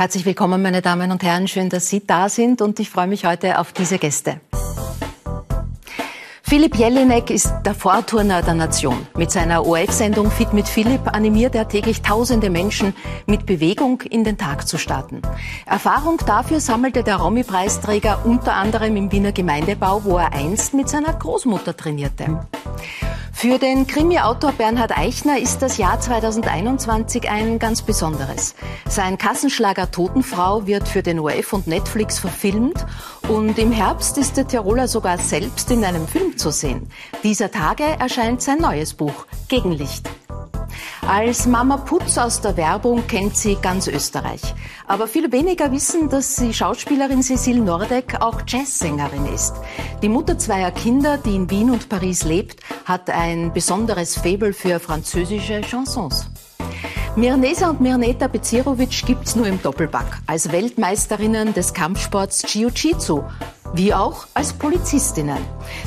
Herzlich willkommen, meine Damen und Herren. Schön, dass Sie da sind und ich freue mich heute auf diese Gäste. Philipp Jelinek ist der Vorturner der Nation. Mit seiner ORF-Sendung Fit mit Philipp animiert er täglich tausende Menschen, mit Bewegung in den Tag zu starten. Erfahrung dafür sammelte der Romy-Preisträger unter anderem im Wiener Gemeindebau, wo er einst mit seiner Großmutter trainierte. Für den Krimi-Autor Bernhard Eichner ist das Jahr 2021 ein ganz besonderes. Sein Kassenschlager Totenfrau wird für den ORF und Netflix verfilmt und im Herbst ist der Tiroler sogar selbst in einem Film zu sehen. Dieser Tage erscheint sein neues Buch Gegenlicht. Als Mama Putz aus der Werbung kennt sie ganz Österreich. Aber viele weniger wissen, dass die Schauspielerin Cecile Nordeck auch Jazzsängerin ist. Die Mutter zweier Kinder, die in Wien und Paris lebt, hat ein besonderes Faible für französische Chansons. Mirnesa und Mirneta Bezirovic gibt's nur im Doppelpack. Als Weltmeisterinnen des Kampfsports Jiu-Jitsu wie auch als Polizistinnen.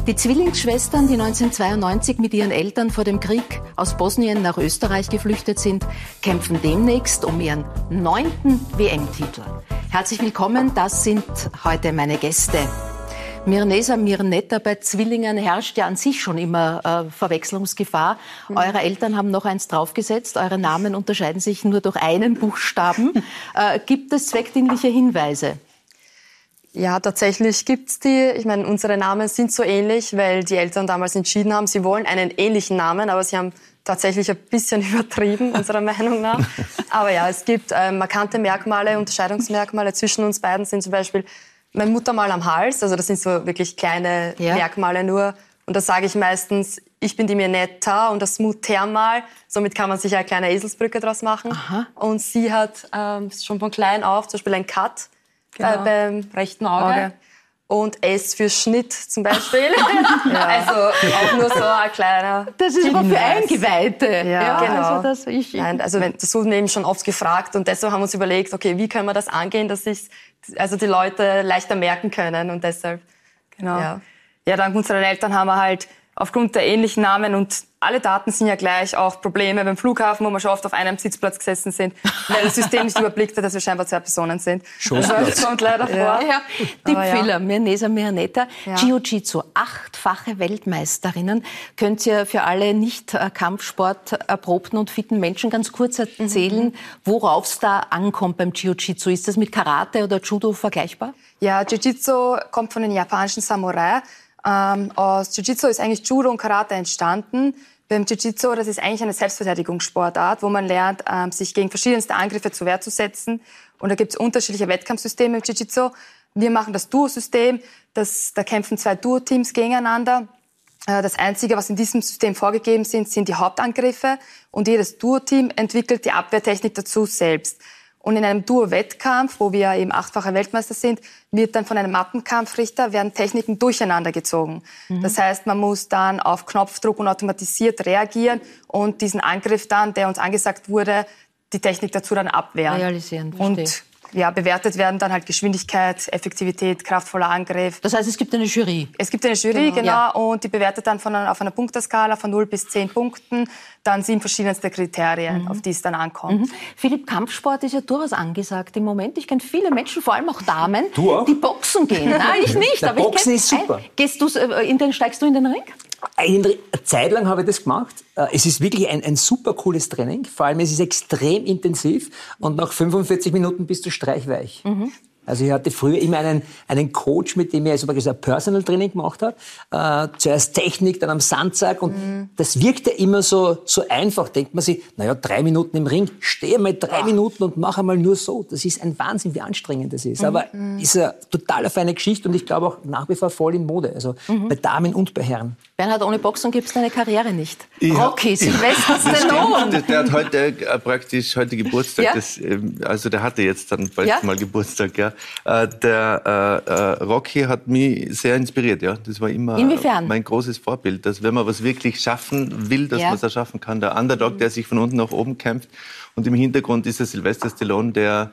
Die Zwillingsschwestern, die 1992 mit ihren Eltern vor dem Krieg aus Bosnien nach Österreich geflüchtet sind, kämpfen demnächst um ihren neunten WM-Titel. Herzlich willkommen, das sind heute meine Gäste. Mirnesa Mirnetta, bei Zwillingen herrscht ja an sich schon immer äh, Verwechslungsgefahr. Mhm. Eure Eltern haben noch eins draufgesetzt. Eure Namen unterscheiden sich nur durch einen Buchstaben. äh, gibt es zweckdienliche Hinweise? Ja, tatsächlich gibt's die. Ich meine, unsere Namen sind so ähnlich, weil die Eltern damals entschieden haben, sie wollen einen ähnlichen Namen, aber sie haben tatsächlich ein bisschen übertrieben, unserer Meinung nach. Aber ja, es gibt äh, markante Merkmale, Unterscheidungsmerkmale zwischen uns beiden sind zum Beispiel mein Muttermal am Hals, also das sind so wirklich kleine ja. Merkmale nur. Und da sage ich meistens, ich bin die Mirnetta und das Muttermal. Somit kann man sich eine kleine Eselsbrücke draus machen. Aha. Und sie hat ähm, schon von klein auf zum Beispiel ein Cut genau. äh, beim rechten Auge. Auge. Und S für Schnitt zum Beispiel. ja. Also auch nur so ein kleiner. Das ist aber für Eingeweihte. Ja, ja genau. Also, das, ich, Nein, also das wurden eben schon oft gefragt und deshalb haben wir uns überlegt, okay, wie können wir das angehen, dass sich also die Leute leichter merken können und deshalb. Genau. Ja, ja dank unseren Eltern haben wir halt aufgrund der ähnlichen Namen und alle Daten sind ja gleich, auch Probleme beim Flughafen, wo wir schon oft auf einem Sitzplatz gesessen sind, weil das System nicht überblickt hat, dass wir scheinbar zwei Personen sind. Schon also, das kommt leider vor. Ja. Ja. Tippfehler, ja. Mirnesa Miraneta, ja. Jiu-Jitsu, achtfache Weltmeisterinnen. Könnt ihr für alle nicht äh, Kampfsport erprobten und fitten Menschen ganz kurz erzählen, mhm. worauf es da ankommt beim Jiu-Jitsu? Ist das mit Karate oder Judo vergleichbar? Ja, Jiu-Jitsu kommt von den japanischen Samurai. Ähm, aus Jiu-Jitsu ist eigentlich Judo und Karate entstanden. Beim Jiu-Jitsu, das ist eigentlich eine Selbstverteidigungssportart, wo man lernt, ähm, sich gegen verschiedenste Angriffe zur Wehr zu setzen. Und da gibt es unterschiedliche Wettkampfsysteme im Jiu-Jitsu. Wir machen das Duo-System. da kämpfen zwei Duo-Teams gegeneinander. Äh, das Einzige, was in diesem System vorgegeben sind, sind die Hauptangriffe. Und jedes Duo-Team entwickelt die Abwehrtechnik dazu selbst. Und in einem Duo-Wettkampf, wo wir eben achtfache Weltmeister sind, wird dann von einem Mappenkampfrichter werden Techniken durcheinander gezogen. Mhm. Das heißt, man muss dann auf Knopfdruck und automatisiert reagieren und diesen Angriff dann, der uns angesagt wurde, die Technik dazu dann abwehren. Realisieren, verstehe. Und ja, bewertet werden dann halt Geschwindigkeit, Effektivität, kraftvoller Angriff. Das heißt, es gibt eine Jury? Es gibt eine Jury, genau, genau ja. und die bewertet dann von, auf einer Punkteskala von 0 bis 10 Punkten dann sind verschiedenste Kriterien, mhm. auf die es dann ankommt. Mhm. Philipp, Kampfsport ist ja durchaus angesagt im Moment. Ich kenne viele Menschen, vor allem auch Damen, die boxen gehen. Nein, ich nicht. Der aber Boxen ist super. Gehst du äh, in den, steigst du in den Ring? Eine Zeit lang habe ich das gemacht. Äh, es ist wirklich ein, ein super cooles Training. Vor allem es ist extrem intensiv und nach 45 Minuten bist du streichweich. Mhm. Also ich hatte früher immer einen, einen Coach, mit dem ich also ein Personal Training gemacht habe. Äh, zuerst Technik, dann am Sandsack und mhm. das wirkte immer so, so einfach. Denkt man sich, naja, drei Minuten im Ring, stehe mal drei Ach. Minuten und mache mal nur so. Das ist ein Wahnsinn, wie anstrengend das ist. Mhm. Aber mhm. ist eine total feine Geschichte und ich glaube auch nach wie vor voll in Mode. Also mhm. bei Damen und bei Herren. Bernhard, ohne Boxen gibt es deine Karriere nicht. Ja, Rocky, Sylvester Stallone. Der, der, hat heute äh, praktisch heute Geburtstag. Ja? Das, ähm, also der hatte jetzt dann bald ja? mal Geburtstag, ja. Äh, der äh, äh, Rocky hat mich sehr inspiriert, ja. Das war immer Inwiefern? mein großes Vorbild, dass wenn man was wirklich schaffen will, dass ja. man es erschaffen kann. Der Underdog, der sich von unten nach oben kämpft. Und im Hintergrund ist der Sylvester Stallone, der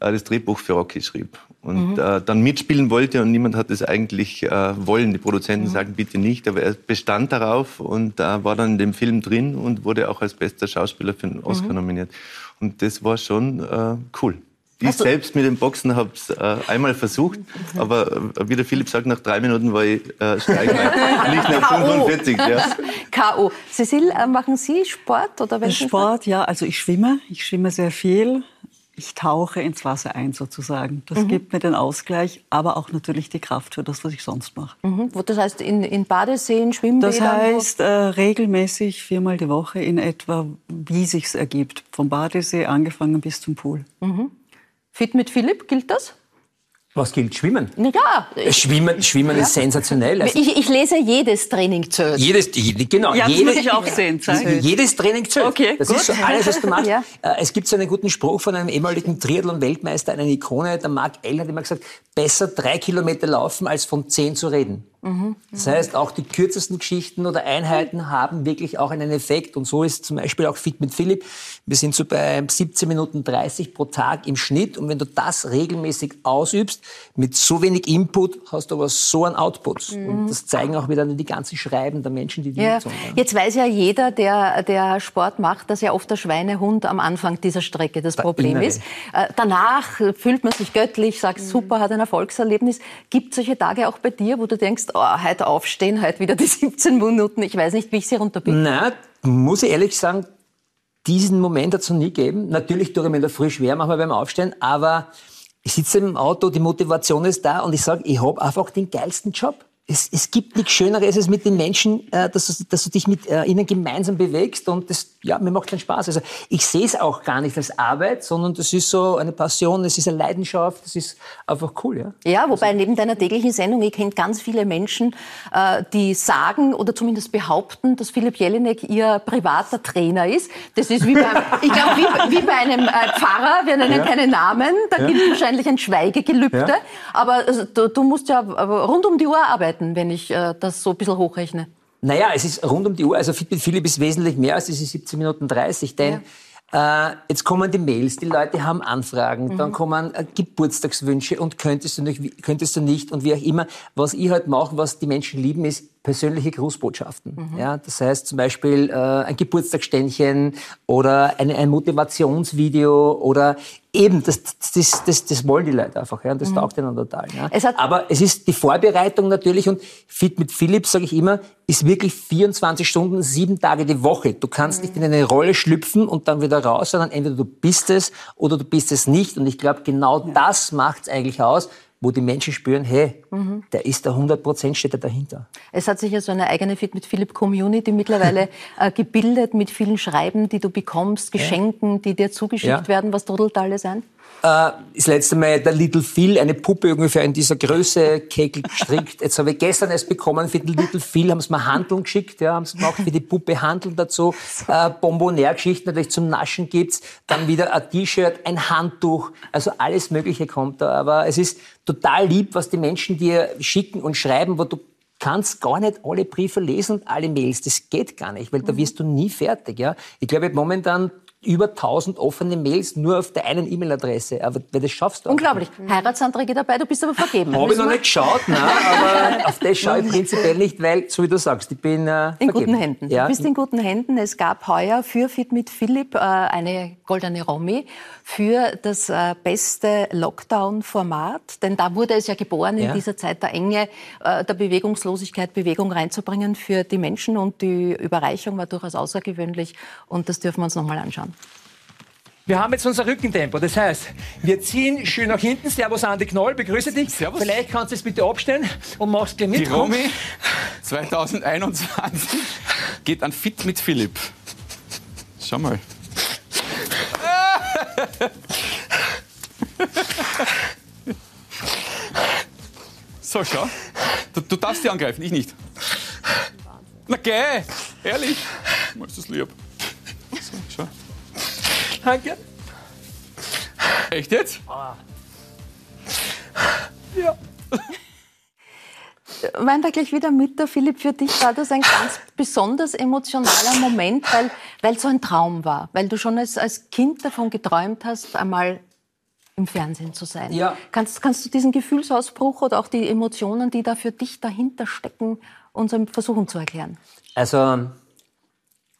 äh, das Drehbuch für Rocky schrieb und mhm. äh, dann mitspielen wollte und niemand hat es eigentlich äh, wollen. Die Produzenten mhm. sagen bitte nicht, aber er bestand darauf und äh, war dann in dem Film drin und wurde auch als bester Schauspieler für den Oscar mhm. nominiert. Und das war schon äh, cool. Ich selbst mit dem Boxen habe es äh, einmal versucht, aber äh, wie der Philipp sagt, nach drei Minuten war ich äh, steigen, nicht nach 45. Ja. K.O. Cecil, äh, machen Sie Sport oder welchen Sport? Ja, also ich schwimme. Ich schwimme sehr viel. Ich tauche ins Wasser ein sozusagen. Das mhm. gibt mir den Ausgleich, aber auch natürlich die Kraft für das, was ich sonst mache. Mhm. Das heißt in, in Badeseen, Schwimmbädern? Das heißt äh, regelmäßig viermal die Woche in etwa, wie sich's ergibt. Vom Badesee angefangen bis zum Pool. Mhm. Fit mit Philipp, gilt das? Was gilt? Schwimmen? Ja. Schwimmen, Schwimmen ja. ist sensationell. Also ich, ich, lese jedes Training zählt. Jedes, genau. Ja, das muss ich auch sehen. Zeigen. Jedes Training zählt. Okay, das gut. ist so alles, was du machst. Ja. Äh, es gibt so einen guten Spruch von einem ehemaligen Triathlon-Weltmeister, einer Ikone, der Mark Ellen hat immer gesagt, besser drei Kilometer laufen, als von zehn zu reden. Mhm. Das heißt, auch die kürzesten Geschichten oder Einheiten haben wirklich auch einen Effekt. Und so ist zum Beispiel auch Fit mit Philipp. Wir sind so bei 17 Minuten 30 pro Tag im Schnitt. Und wenn du das regelmäßig ausübst, mit so wenig Input, hast du aber so einen Output. Mhm. Und das zeigen auch wieder die ganzen Schreiben der Menschen, die die ja. nutzen. Ja. Jetzt weiß ja jeder, der, der Sport macht, dass ja oft der Schweinehund am Anfang dieser Strecke das Problem ist. Äh, danach fühlt man sich göttlich, sagt, mhm. super, hat ein Erfolgserlebnis. Gibt es solche Tage auch bei dir, wo du denkst, oh, heute aufstehen, heute wieder die 17 Minuten. Ich weiß nicht, wie ich sie runterbiege. Na, muss ich ehrlich sagen, diesen Moment hat es noch nie gegeben. Natürlich tue ich mir in der Früh schwer manchmal beim Aufstehen, aber ich sitze im Auto, die Motivation ist da und ich sage, ich habe einfach den geilsten Job es, es gibt nichts Schöneres als mit den Menschen, äh, dass, du, dass du dich mit äh, ihnen gemeinsam bewegst und das, ja, mir macht keinen Spaß. Also ich sehe es auch gar nicht als Arbeit, sondern das ist so eine Passion, es ist eine Leidenschaft, das ist einfach cool, ja. Ja, wobei also, neben deiner täglichen Sendung, ich kenne ganz viele Menschen, äh, die sagen oder zumindest behaupten, dass Philipp Jelinek ihr privater Trainer ist. Das ist wie bei, ich glaube, wie, wie, bei einem äh, Pfarrer, wir nennen ja. keine Namen, da ja. gilt wahrscheinlich ein Schweigegelübde, ja. aber also, du, du musst ja rund um die Uhr arbeiten arbeiten, wenn ich äh, das so ein bisschen hochrechne? Naja, es ist rund um die Uhr. Also Fitbit Philipp ist wesentlich mehr als diese 17 Minuten 30, denn ja. äh, jetzt kommen die Mails, die Leute haben Anfragen, mhm. dann kommen äh, Geburtstagswünsche und könntest du, nicht, könntest du nicht und wie auch immer. Was ich halt mache, was die Menschen lieben, ist persönliche Grußbotschaften. Mhm. Ja, das heißt zum Beispiel äh, ein Geburtstagsständchen oder ein, ein Motivationsvideo oder eben, das, das, das, das wollen die Leute einfach. Ja, und das mhm. taugt ihnen total. Ja. Es Aber es ist die Vorbereitung natürlich und Fit mit Philipp, sage ich immer, ist wirklich 24 Stunden, sieben Tage die Woche. Du kannst mhm. nicht in eine Rolle schlüpfen und dann wieder raus, sondern entweder du bist es oder du bist es nicht. Und ich glaube, genau ja. das macht es eigentlich aus, wo die Menschen spüren, hey, mhm. der ist da 100 Prozent, steht er dahinter. Es hat sich ja so eine eigene Fit mit Philipp Community mittlerweile äh, gebildet mit vielen Schreiben, die du bekommst, Geschenken, die dir zugeschickt ja. werden. Was trodelt da alles ein? Äh, das letzte Mal der Little Phil, eine Puppe ungefähr in dieser Größe, Kegel gestrickt. Jetzt habe ich gestern erst bekommen für den Little Phil, haben sie mir Handeln geschickt, ja, haben sie gemacht für die Puppe Handeln dazu. Äh, Bonbonär-Geschichten natürlich zum Naschen gibt's. Dann wieder ein T-Shirt, ein Handtuch, also alles Mögliche kommt da. Aber es ist total lieb, was die Menschen dir schicken und schreiben, wo du kannst gar nicht alle Briefe lesen und alle Mails. Das geht gar nicht, weil da wirst du nie fertig. Ja? Ich glaube, momentan über 1000 offene Mails nur auf der einen E-Mail-Adresse. Aber das schaffst du Unglaublich. Auch. Heiratsanträge dabei, du bist aber vergeben. Habe ich noch nicht geschaut, nein, aber auf das schaue ich prinzipiell nicht, weil, so wie du sagst, ich bin äh, In guten Händen. Ja. Du bist in guten Händen. Es gab heuer für Fit mit Philipp äh, eine goldene Romy für das äh, beste Lockdown-Format. Denn da wurde es ja geboren, ja. in dieser Zeit der Enge, äh, der Bewegungslosigkeit, Bewegung reinzubringen für die Menschen. Und die Überreichung war durchaus außergewöhnlich. Und das dürfen wir uns noch mal anschauen. Wir haben jetzt unser Rückentempo. Das heißt, wir ziehen schön nach hinten. Servus Andi Knoll, begrüße dich. Servus. Vielleicht kannst du es bitte abstellen und machst gleich mit. Die Romy 2021 geht an Fit mit Philipp. Schau mal. So, schau. Du, du darfst die angreifen, ich nicht. Na geh, ehrlich. Mal ist das lieb. Danke. Echt jetzt? Ja. Wein da gleich wieder mit, der Philipp, für dich war das ein ganz besonders emotionaler Moment, weil, weil so ein Traum war, weil du schon als, als Kind davon geträumt hast, einmal im Fernsehen zu sein. Ja. Kannst, kannst du diesen Gefühlsausbruch oder auch die Emotionen, die da für dich dahinter stecken, uns versuchen zu erklären? Also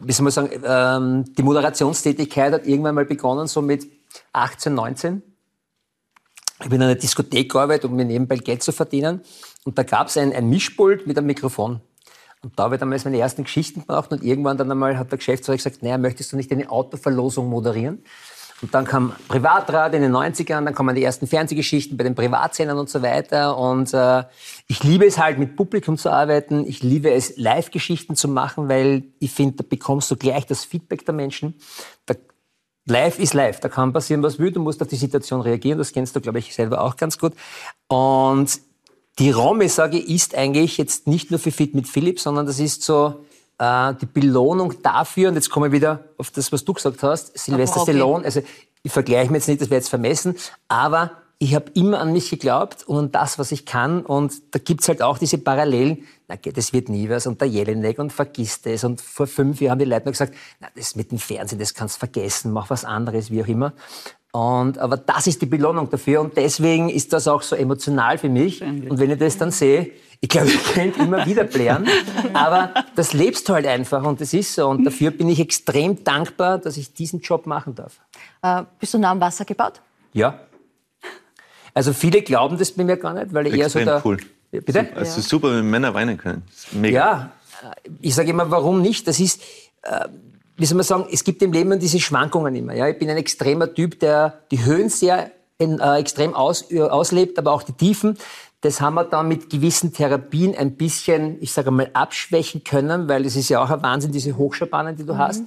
wie soll man sagen, ähm, die Moderationstätigkeit hat irgendwann mal begonnen, so mit 18, 19. ich bin in einer Diskothek gearbeitet, um mir nebenbei Geld zu verdienen. Und da gab es ein, ein Mischpult mit einem Mikrofon. Und da habe ich damals meine ersten Geschichten gemacht und irgendwann dann einmal hat der Geschäftsführer gesagt, naja, möchtest du nicht eine Autoverlosung moderieren? Und dann kam Privatrad in den 90ern, dann kommen die ersten Fernsehgeschichten bei den Privatsendern und so weiter. Und äh, ich liebe es halt, mit Publikum zu arbeiten. Ich liebe es, Live-Geschichten zu machen, weil ich finde, da bekommst du gleich das Feedback der Menschen. Da, live ist live, da kann passieren, was will. Du musst auf die Situation reagieren. Das kennst du, glaube ich, selber auch ganz gut. Und die Romme, sage ich, ist eigentlich jetzt nicht nur für Fit mit Philipp, sondern das ist so äh, die Belohnung dafür, und jetzt komme ich wieder auf das, was du gesagt hast, Sylvester okay. Stallone, also ich vergleiche mir jetzt nicht, das wäre jetzt vermessen, aber ich habe immer an mich geglaubt und an das, was ich kann. Und da gibt's halt auch diese Parallelen. Na, das wird nie was. Und der Jelinek und vergiss das. Und vor fünf Jahren haben die Leute noch gesagt, na, das mit dem Fernsehen, das kannst du vergessen, mach was anderes, wie auch immer. Und, aber das ist die Belohnung dafür. Und deswegen ist das auch so emotional für mich. Und wenn ich das dann sehe, ich glaube, ich könnte immer wieder blären, aber das lebst du halt einfach und das ist so. Und dafür bin ich extrem dankbar, dass ich diesen Job machen darf. Äh, bist du nah am Wasser gebaut? Ja. Also viele glauben das bei mir gar nicht, weil ich eher so der... cool. Bitte? Also ja. super, wenn Männer weinen können. Mega. Ja, ich sage immer, warum nicht? Das ist... Äh, wie soll man sagen, es gibt im Leben diese Schwankungen immer. Ja? Ich bin ein extremer Typ, der die Höhen sehr in, äh, extrem aus, auslebt, aber auch die Tiefen. Das haben wir dann mit gewissen Therapien ein bisschen, ich sage mal, abschwächen können, weil es ist ja auch ein Wahnsinn, diese Hochschabanen, die du mhm. hast.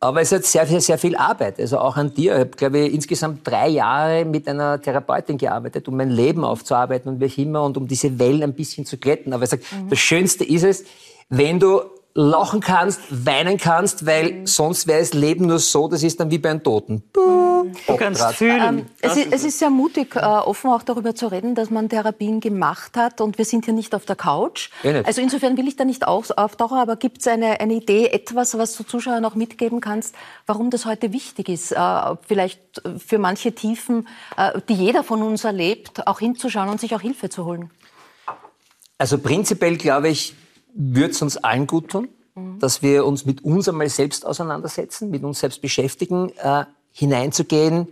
Aber es hat sehr, sehr, sehr viel Arbeit. Also auch an dir. Ich habe, glaube ich, insgesamt drei Jahre mit einer Therapeutin gearbeitet, um mein Leben aufzuarbeiten und wie auch immer und um diese Wellen ein bisschen zu glätten. Aber ich sage, mhm. das Schönste ist es, wenn du lachen kannst, weinen kannst, weil mhm. sonst wäre das Leben nur so, das ist dann wie bei einem Toten. Du kannst fühlen. Ähm, es, ist, es, ist, sehr mutig, äh, offen auch darüber zu reden, dass man Therapien gemacht hat und wir sind hier nicht auf der Couch. Also insofern will ich da nicht auftauchen, aber gibt es eine, eine Idee, etwas, was du Zuschauern auch mitgeben kannst, warum das heute wichtig ist, äh, vielleicht für manche Tiefen, äh, die jeder von uns erlebt, auch hinzuschauen und sich auch Hilfe zu holen? Also prinzipiell glaube ich, würde es uns allen gut tun, mhm. dass wir uns mit uns einmal selbst auseinandersetzen, mit uns selbst beschäftigen, äh, hineinzugehen,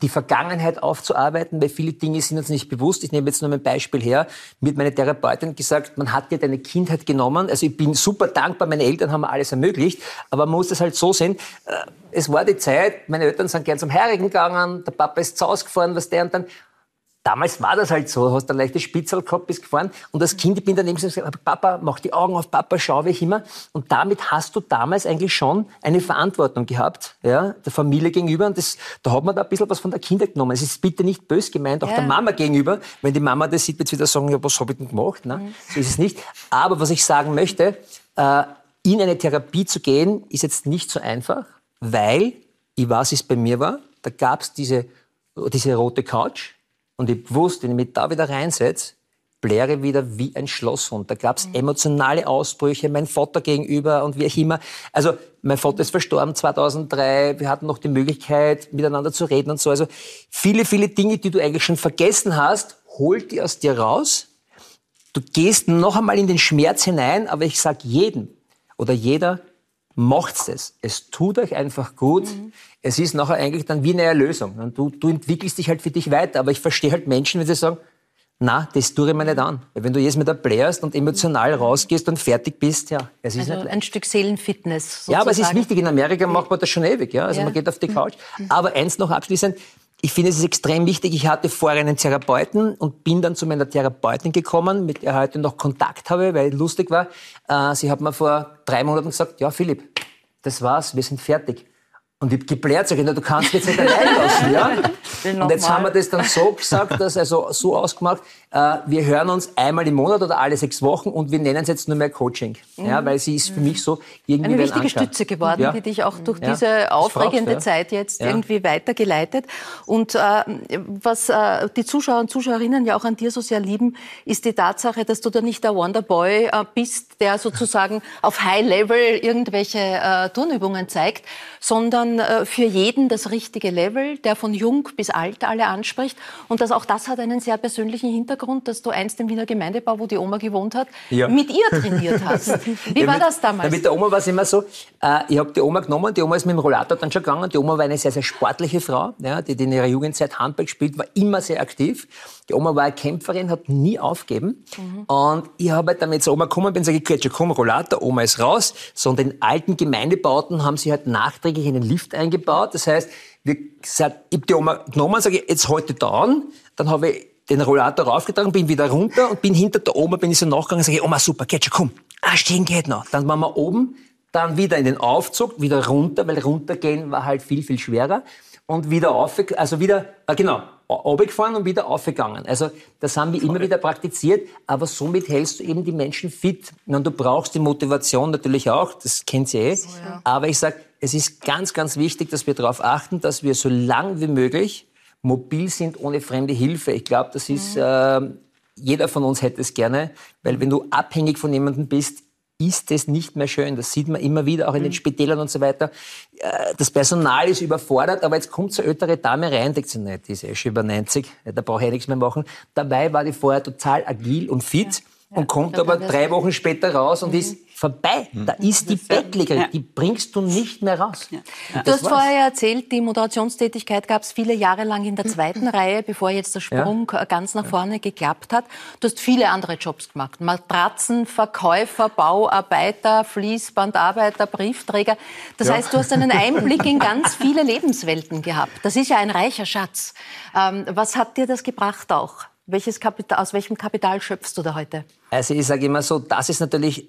die Vergangenheit aufzuarbeiten, weil viele Dinge sind uns nicht bewusst. Ich nehme jetzt nur ein Beispiel her. Mir hat meine Therapeutin gesagt, man hat dir deine Kindheit genommen. Also ich bin super dankbar, meine Eltern haben mir alles ermöglicht, aber man muss das halt so sehen. Äh, es war die Zeit, meine Eltern sind gern zum Heirigen gegangen, der Papa ist zu Hause gefahren, was der und dann Damals war das halt so, du hast ein leichtes Spitzel gehabt, bist gefahren und als Kind ich bin daneben gesagt, Papa, mach die Augen auf, Papa, schau wie ich immer. Und damit hast du damals eigentlich schon eine Verantwortung gehabt, ja, der Familie gegenüber und das, da hat man da ein bisschen was von der Kindheit genommen. Es ist bitte nicht bös gemeint, auch ja. der Mama gegenüber. Wenn die Mama das sieht, wird sie wieder sagen, ja, was habe ich denn gemacht? Ne? Mhm. So ist es nicht. Aber was ich sagen möchte, äh, in eine Therapie zu gehen, ist jetzt nicht so einfach, weil, ich weiß, wie es bei mir war, da gab es diese, diese rote Couch, und ich wusste, wenn ich mich da wieder reinsetze, bläre wieder wie ein Schlosshund. Da gab es mhm. emotionale Ausbrüche, mein Vater gegenüber und wie auch immer. Also mein Vater ist verstorben 2003. Wir hatten noch die Möglichkeit, miteinander zu reden und so. Also viele, viele Dinge, die du eigentlich schon vergessen hast, holt die aus dir raus. Du gehst noch einmal in den Schmerz hinein, aber ich sage jedem oder jeder, macht's es. Es tut euch einfach gut. Mhm es ist nachher eigentlich dann wie eine Erlösung. Du, du entwickelst dich halt für dich weiter. Aber ich verstehe halt Menschen, wenn sie sagen, na, das tue ich mir nicht an. Weil wenn du jetzt mit der blärst und emotional rausgehst und fertig bist, ja, es ist also nicht ein Stück Seelenfitness. Sozusagen. Ja, aber es ist wichtig. In Amerika macht man das schon ewig. Ja? Also ja. man geht auf die Couch. Aber eins noch abschließend. Ich finde, es ist extrem wichtig. Ich hatte vorher einen Therapeuten und bin dann zu meiner Therapeutin gekommen, mit der ich heute noch Kontakt habe, weil lustig war. Äh, sie hat mir vor drei Monaten gesagt, ja, Philipp, das war's, wir sind fertig. Und ich geblärt, sag ich, na, du kannst jetzt nicht allein lassen, ja? Und jetzt haben wir das dann so gesagt, dass also so ausgemacht, äh, wir hören uns einmal im Monat oder alle sechs Wochen und wir nennen es jetzt nur mehr Coaching, mhm. ja, weil sie ist für mich so irgendwie eine wichtige Stütze geworden, ja. die dich auch durch ja. diese aufregende ja. Zeit jetzt irgendwie weitergeleitet. Und äh, was äh, die Zuschauer und Zuschauerinnen ja auch an dir so sehr lieben, ist die Tatsache, dass du da nicht der Wonderboy äh, bist, der sozusagen auf High Level irgendwelche äh, Turnübungen zeigt, sondern äh, für jeden das richtige Level, der von jung bis alt alle anspricht. Und das, auch das hat einen sehr persönlichen Hintergrund, dass du einst im Wiener Gemeindebau, wo die Oma gewohnt hat, ja. mit ihr trainiert hast. Wie war das damals? mit der Oma war es immer so, äh, ich habe die Oma genommen, die Oma ist mit dem Rollator dann schon gegangen. Die Oma war eine sehr, sehr sportliche Frau, ja, die in ihrer Jugendzeit Handball gespielt, war immer sehr aktiv. Die Oma war eine Kämpferin, hat nie aufgeben. Mhm. Und ich habe halt dann mit der Oma gekommen bin, sage ich, komm, Rollator, Oma ist raus. So, und den alten Gemeindebauten haben sie halt nachträglich einen Lift eingebaut. Das heißt, wir ich habe die Oma genommen, sage ich, jetzt heute da an. Dann habe ich den Rollator raufgetragen, bin wieder runter und bin hinter der Oma, bin ich so nachgegangen, sage ich, Oma, super, geht schon, komm. Ah, stehen geht noch. Dann waren wir oben, dann wieder in den Aufzug, wieder runter, weil runtergehen war halt viel, viel schwerer. Und wieder auf, also wieder, ah, genau, runtergefahren und wieder aufgegangen. Also das haben wir immer wieder praktiziert, aber somit hältst du eben die Menschen fit. Und du brauchst die Motivation natürlich auch, das kennt ihr eh. So, ja. Aber ich sage, es ist ganz, ganz wichtig, dass wir darauf achten, dass wir so lang wie möglich mobil sind ohne fremde Hilfe. Ich glaube, das ist, mhm. äh, jeder von uns hätte es gerne, weil wenn du abhängig von jemandem bist, ist es nicht mehr schön. Das sieht man immer wieder, auch in den mhm. Spitälern und so weiter. Äh, das Personal ist überfordert, aber jetzt kommt so eine ältere Dame rein, denkt sie, nein, die ist eh schon über 90, da brauche ich nichts mehr machen. Dabei war die vorher total agil und fit. Ja und kommt aber drei Wochen später raus und mhm. ist vorbei. Mhm. Da ist die Bettlägerin, ja. die bringst du nicht mehr raus. Ja. Du hast vorher erzählt, die Moderationstätigkeit gab es viele Jahre lang in der zweiten Reihe, bevor jetzt der Sprung ja. ganz nach vorne geklappt hat. Du hast viele andere Jobs gemacht. Matratzenverkäufer, Bauarbeiter, Fließbandarbeiter, Briefträger. Das heißt, du hast einen Einblick in ganz viele Lebenswelten gehabt. Das ist ja ein reicher Schatz. Ähm, was hat dir das gebracht auch? Welches Kapital, aus welchem Kapital schöpfst du da heute? Also ich sage immer so, das ist natürlich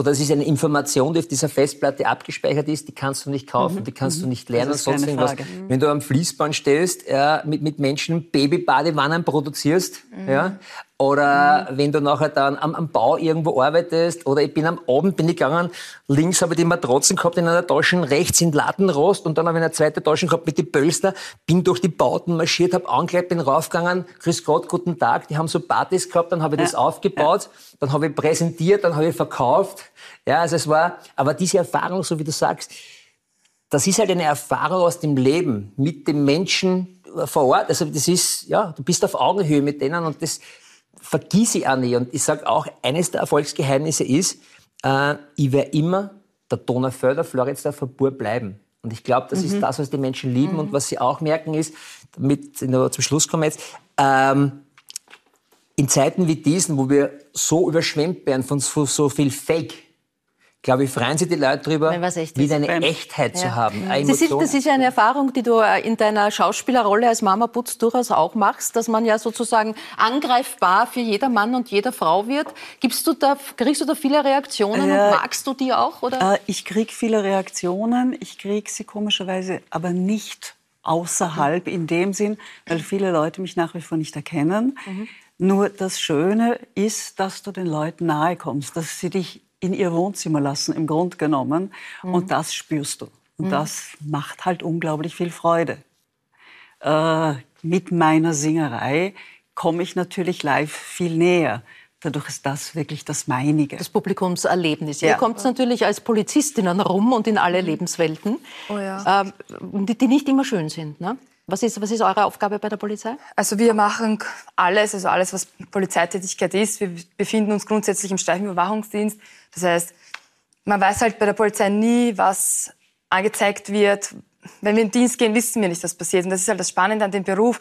oder es ist eine Information, die auf dieser Festplatte abgespeichert ist, die kannst du nicht kaufen, mhm. die kannst mhm. du nicht lernen, sonst irgendwas. Mhm. Wenn du am Fließband stehst, ja, mit, mit Menschen Babybadewannen produzierst, mhm. ja, oder mhm. wenn du nachher dann am, am, Bau irgendwo arbeitest, oder ich bin am Abend bin ich gegangen, links habe ich die Matratzen gehabt in einer Tasche, rechts sind Lattenrost und dann habe ich eine zweite Tasche gehabt mit den Pölster, bin durch die Bauten marschiert, habe angekleidet, bin raufgegangen, grüß Gott, guten Tag, die haben so Partys gehabt, dann habe ich ja. das aufgebaut, ja. dann habe ich präsentiert, dann habe ich verkauft, ja, also es war, aber diese Erfahrung, so wie du sagst, das ist halt eine Erfahrung aus dem Leben mit dem Menschen vor Ort. Also das ist, ja, du bist auf Augenhöhe mit denen und das, vergieße ich auch nie. Und ich sage auch, eines der Erfolgsgeheimnisse ist, äh, ich werde immer der Donaufelder, Floridsdorfer Bur bleiben. Und ich glaube, das mhm. ist das, was die Menschen lieben. Mhm. Und was sie auch merken ist, damit zum Schluss kommen jetzt, ähm, in Zeiten wie diesen, wo wir so überschwemmt werden von so, so viel Fake, glaube ich, freuen sich die Leute darüber, wieder eine Beim, Echtheit ja. zu haben. Das ist, das ist eine Erfahrung, die du äh, in deiner Schauspielerrolle als Mama Putz durchaus auch machst, dass man ja sozusagen angreifbar für jeder Mann und jeder Frau wird. Gibst du da, kriegst du da viele Reaktionen äh, und magst du die auch? Oder? Äh, ich kriege viele Reaktionen, ich kriege sie komischerweise aber nicht außerhalb mhm. in dem Sinn, weil viele Leute mich nach wie vor nicht erkennen. Mhm. Nur das Schöne ist, dass du den Leuten nahe kommst, dass sie dich in ihr Wohnzimmer lassen, im Grunde genommen. Mhm. Und das spürst du. Und mhm. das macht halt unglaublich viel Freude. Äh, mit meiner Singerei komme ich natürlich live viel näher. Dadurch ist das wirklich das Meinige. Das Publikumserlebnis. Ja. Ihr kommt natürlich als Polizistinnen rum und in alle Lebenswelten, oh ja. ähm, die, die, nicht immer schön sind. Ne? Was ist, was ist eure Aufgabe bei der Polizei? Also wir machen alles, also alles, was Polizeitätigkeit ist. Wir befinden uns grundsätzlich im Streifenüberwachungsdienst. Das heißt, man weiß halt bei der Polizei nie, was angezeigt wird. Wenn wir in den Dienst gehen, wissen wir nicht, was passiert. Und das ist halt das Spannende an dem Beruf.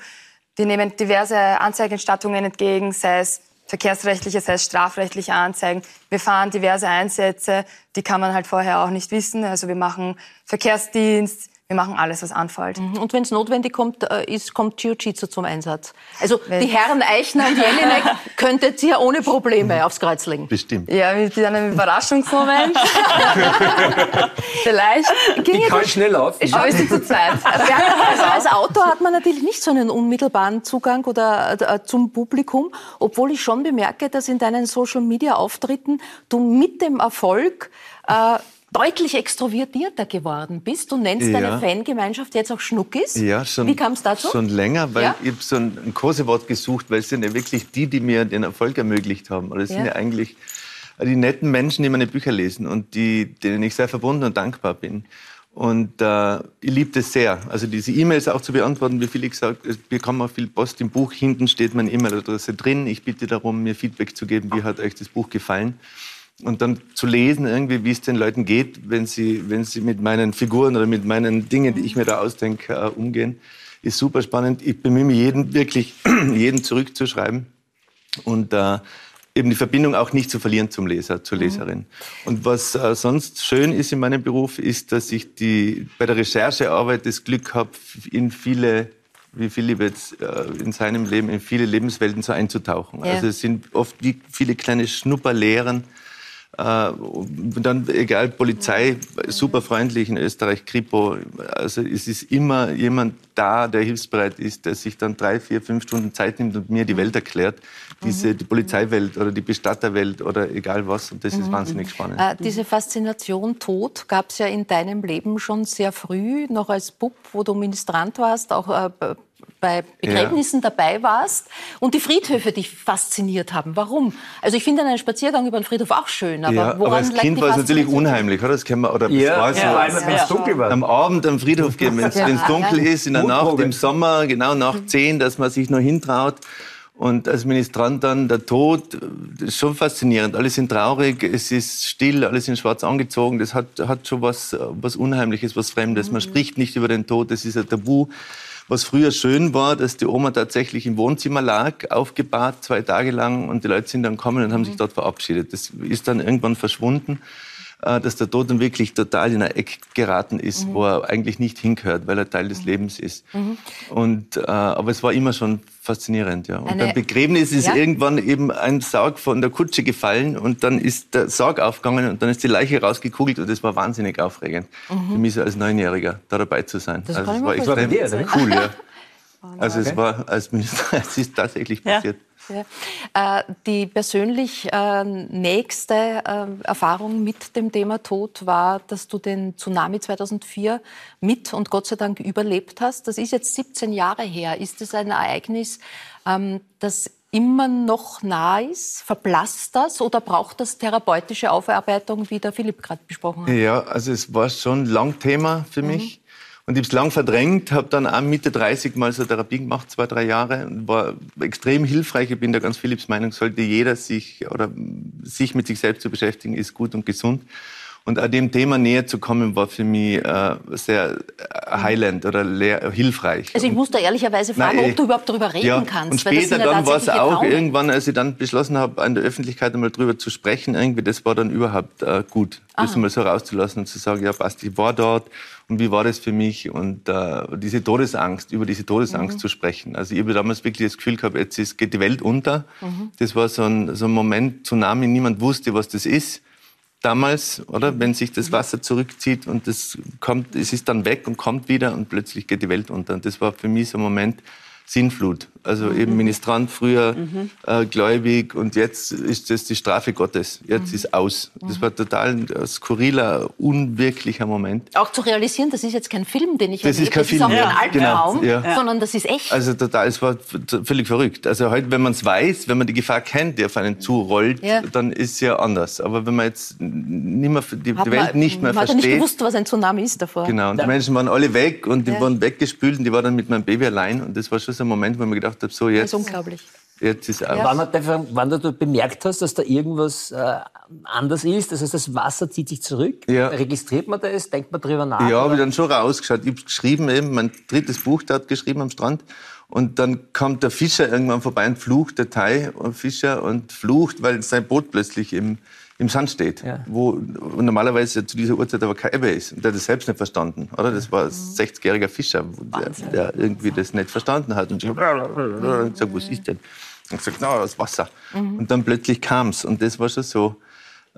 Wir nehmen diverse Anzeigenstattungen entgegen, sei es verkehrsrechtliche, sei es strafrechtliche Anzeigen. Wir fahren diverse Einsätze, die kann man halt vorher auch nicht wissen. Also wir machen Verkehrsdienst, wir machen alles, was anfällt. Mhm. Und wenn es notwendig kommt, äh, ist, kommt Jiu-Jitsu zum Einsatz. Also wenn die Herren Eichner und Jelinek könntet ihr ohne Probleme aufs Kreuz legen. Bestimmt. Ja, mit einem Überraschungsmoment. Vielleicht. Ging die kann schnell auf. Ich schaue zu zweit. Also als Autor hat man natürlich nicht so einen unmittelbaren Zugang oder äh, zum Publikum, obwohl ich schon bemerke, dass in deinen Social-Media-Auftritten du mit dem Erfolg äh, deutlich extrovertierter geworden bist. Du nennst ja. deine Fangemeinschaft jetzt auch Schnuckis. Ja, schon, Wie kam es dazu? Schon länger, weil ja? ich habe so ein, ein Kosewort gesucht, weil es sind ja wirklich die, die mir den Erfolg ermöglicht haben. Und es ja. sind ja eigentlich die netten Menschen, die meine Bücher lesen und die, denen ich sehr verbunden und dankbar bin. Und äh, ich liebe das sehr. Also diese E-Mails auch zu beantworten, wie Felix sagt, es bekommen auch viel Post im Buch. Hinten steht meine E-Mail-Adresse drin. Ich bitte darum, mir Feedback zu geben, wie hat euch das Buch gefallen. Und dann zu lesen irgendwie, wie es den Leuten geht, wenn sie, wenn sie mit meinen Figuren oder mit meinen Dingen, die ich mir da ausdenke, äh, umgehen, ist super spannend. Ich bemühe mich, jeden wirklich, jeden zurückzuschreiben. Und äh, eben die Verbindung auch nicht zu verlieren zum Leser, zur mhm. Leserin. Und was äh, sonst schön ist in meinem Beruf, ist, dass ich die, bei der Recherchearbeit das Glück habe, in viele, wie Philipp jetzt äh, in seinem Leben, in viele Lebenswelten so einzutauchen. Ja. Also es sind oft wie viele kleine Schnupperlehren, äh, und dann, egal, Polizei, super freundlich in Österreich, Kripo. Also es ist immer jemand da, der hilfsbereit ist, der sich dann drei, vier, fünf Stunden Zeit nimmt und mir die Welt erklärt. Diese, die Polizeiwelt oder die Bestatterwelt oder egal was. Und das ist mhm. wahnsinnig spannend. Äh, diese Faszination Tod gab es ja in deinem Leben schon sehr früh, noch als Bub, wo du Ministrant warst, auch äh, bei Begräbnissen ja. dabei warst und die Friedhöfe dich fasziniert haben. Warum? Also ich finde einen Spaziergang über den Friedhof auch schön, aber ja, woran aber als Kind war es natürlich unheimlich, oder? Das kennen wir, oder ja, so, ja, ja. wenn es dunkel war. Am Abend am Friedhof gehen, wenn es dunkel ist, in der Nacht, im Sommer, genau nach zehn, dass man sich noch hintraut. Und als Ministrant dann der Tod, das ist schon faszinierend. Alle sind traurig, es ist still, alle sind schwarz angezogen. Das hat, hat schon was, was Unheimliches, was Fremdes. Man mhm. spricht nicht über den Tod, das ist ein Tabu. Was früher schön war, dass die Oma tatsächlich im Wohnzimmer lag, aufgebahrt, zwei Tage lang, und die Leute sind dann gekommen und haben sich mhm. dort verabschiedet. Das ist dann irgendwann verschwunden. Äh, dass der Tod dann wirklich total in ein Eck geraten ist, mhm. wo er eigentlich nicht hingehört, weil er Teil des mhm. Lebens ist. Mhm. Und, äh, aber es war immer schon faszinierend. Ja. Und Eine, beim Begräbnis ist ja? irgendwann eben ein Sarg von der Kutsche gefallen und dann ist der Sarg aufgegangen und dann ist die Leiche rausgekugelt und das war wahnsinnig aufregend für mich so als Neunjähriger da dabei zu sein. Das also es war extrem cool. Ja. Also es war als Minister, es ist tatsächlich passiert. Ja. Äh, die persönlich äh, nächste äh, Erfahrung mit dem Thema Tod war, dass du den Tsunami 2004 mit und Gott sei Dank überlebt hast. Das ist jetzt 17 Jahre her. Ist es ein Ereignis, ähm, das immer noch nah ist? Verblasst das oder braucht das therapeutische Aufarbeitung, wie der Philipp gerade besprochen hat? Ja, also es war schon lang Thema für mhm. mich. Und ich habe es lang verdrängt, habe dann auch Mitte 30 mal so Therapie gemacht, zwei, drei Jahre. War extrem hilfreich. Ich bin da ganz Philipps Meinung, sollte jeder sich oder sich mit sich selbst zu beschäftigen, ist gut und gesund. Und an dem Thema näher zu kommen, war für mich äh, sehr äh, heilend oder lehr, hilfreich. Also ich muss da ehrlicherweise fragen, Nein, ob du überhaupt darüber reden ja, kannst. Und später dann war es auch Traum. irgendwann, als ich dann beschlossen habe, an der Öffentlichkeit einmal drüber zu sprechen, irgendwie, das war dann überhaupt äh, gut, Aha. das mal so rauszulassen und zu sagen, ja passt, ich war dort und wie war das für mich und äh, diese Todesangst, über diese Todesangst mhm. zu sprechen. Also ich habe damals wirklich das Gefühl gehabt, jetzt ist, geht die Welt unter. Mhm. Das war so ein, so ein Moment, Tsunami, niemand wusste, was das ist damals, oder? Wenn sich das Wasser zurückzieht und das kommt, es ist dann weg und kommt wieder und plötzlich geht die Welt unter. Und das war für mich so ein Moment, Sinnflut. Also mhm. eben Ministrant früher mhm. äh, gläubig und jetzt ist das die Strafe Gottes. Jetzt mhm. ist aus. Das mhm. war total ein skurriler, unwirklicher Moment. Auch zu realisieren, das ist jetzt kein Film, den ich das erlebe. Ist kein das Film, ist auch ja. kein Albtraum, genau. ja. sondern das ist echt. Also total, es war völlig verrückt. Also heute, wenn man es weiß, wenn man die Gefahr kennt, die auf einen zurollt, ja. dann ist es ja anders. Aber wenn man jetzt nicht mehr, die, die Welt nicht mehr man versteht. Man hat nicht gewusst, was ein Tsunami ist davor. Genau, und die Menschen waren alle weg und die waren weggespült und die waren dann mit meinem Baby allein und das war schon ein Moment, wo ich mir gedacht habe, so jetzt. Das ist unglaublich. Jetzt ist ja. wann, wann, du bemerkt hast, dass da irgendwas äh, anders ist, das heißt, das Wasser zieht sich zurück, ja. registriert man das, denkt man drüber nach? Ja, habe ich dann schon rausgeschaut. Ich habe geschrieben, eben mein drittes Buch dort geschrieben am Strand. Und dann kommt der Fischer irgendwann vorbei und flucht, der Thai Fischer, und flucht, weil sein Boot plötzlich im, im Sand steht, ja. wo normalerweise zu dieser Uhrzeit aber kein Ebbe ist. Und der hat das selbst nicht verstanden, oder? Das war ein 60-jähriger Fischer, der, der, irgendwie das nicht verstanden hat. Und ich habe gesagt, was ist denn? Und gesagt, na, das Wasser. Mhm. Und dann plötzlich kam es. Und das war schon so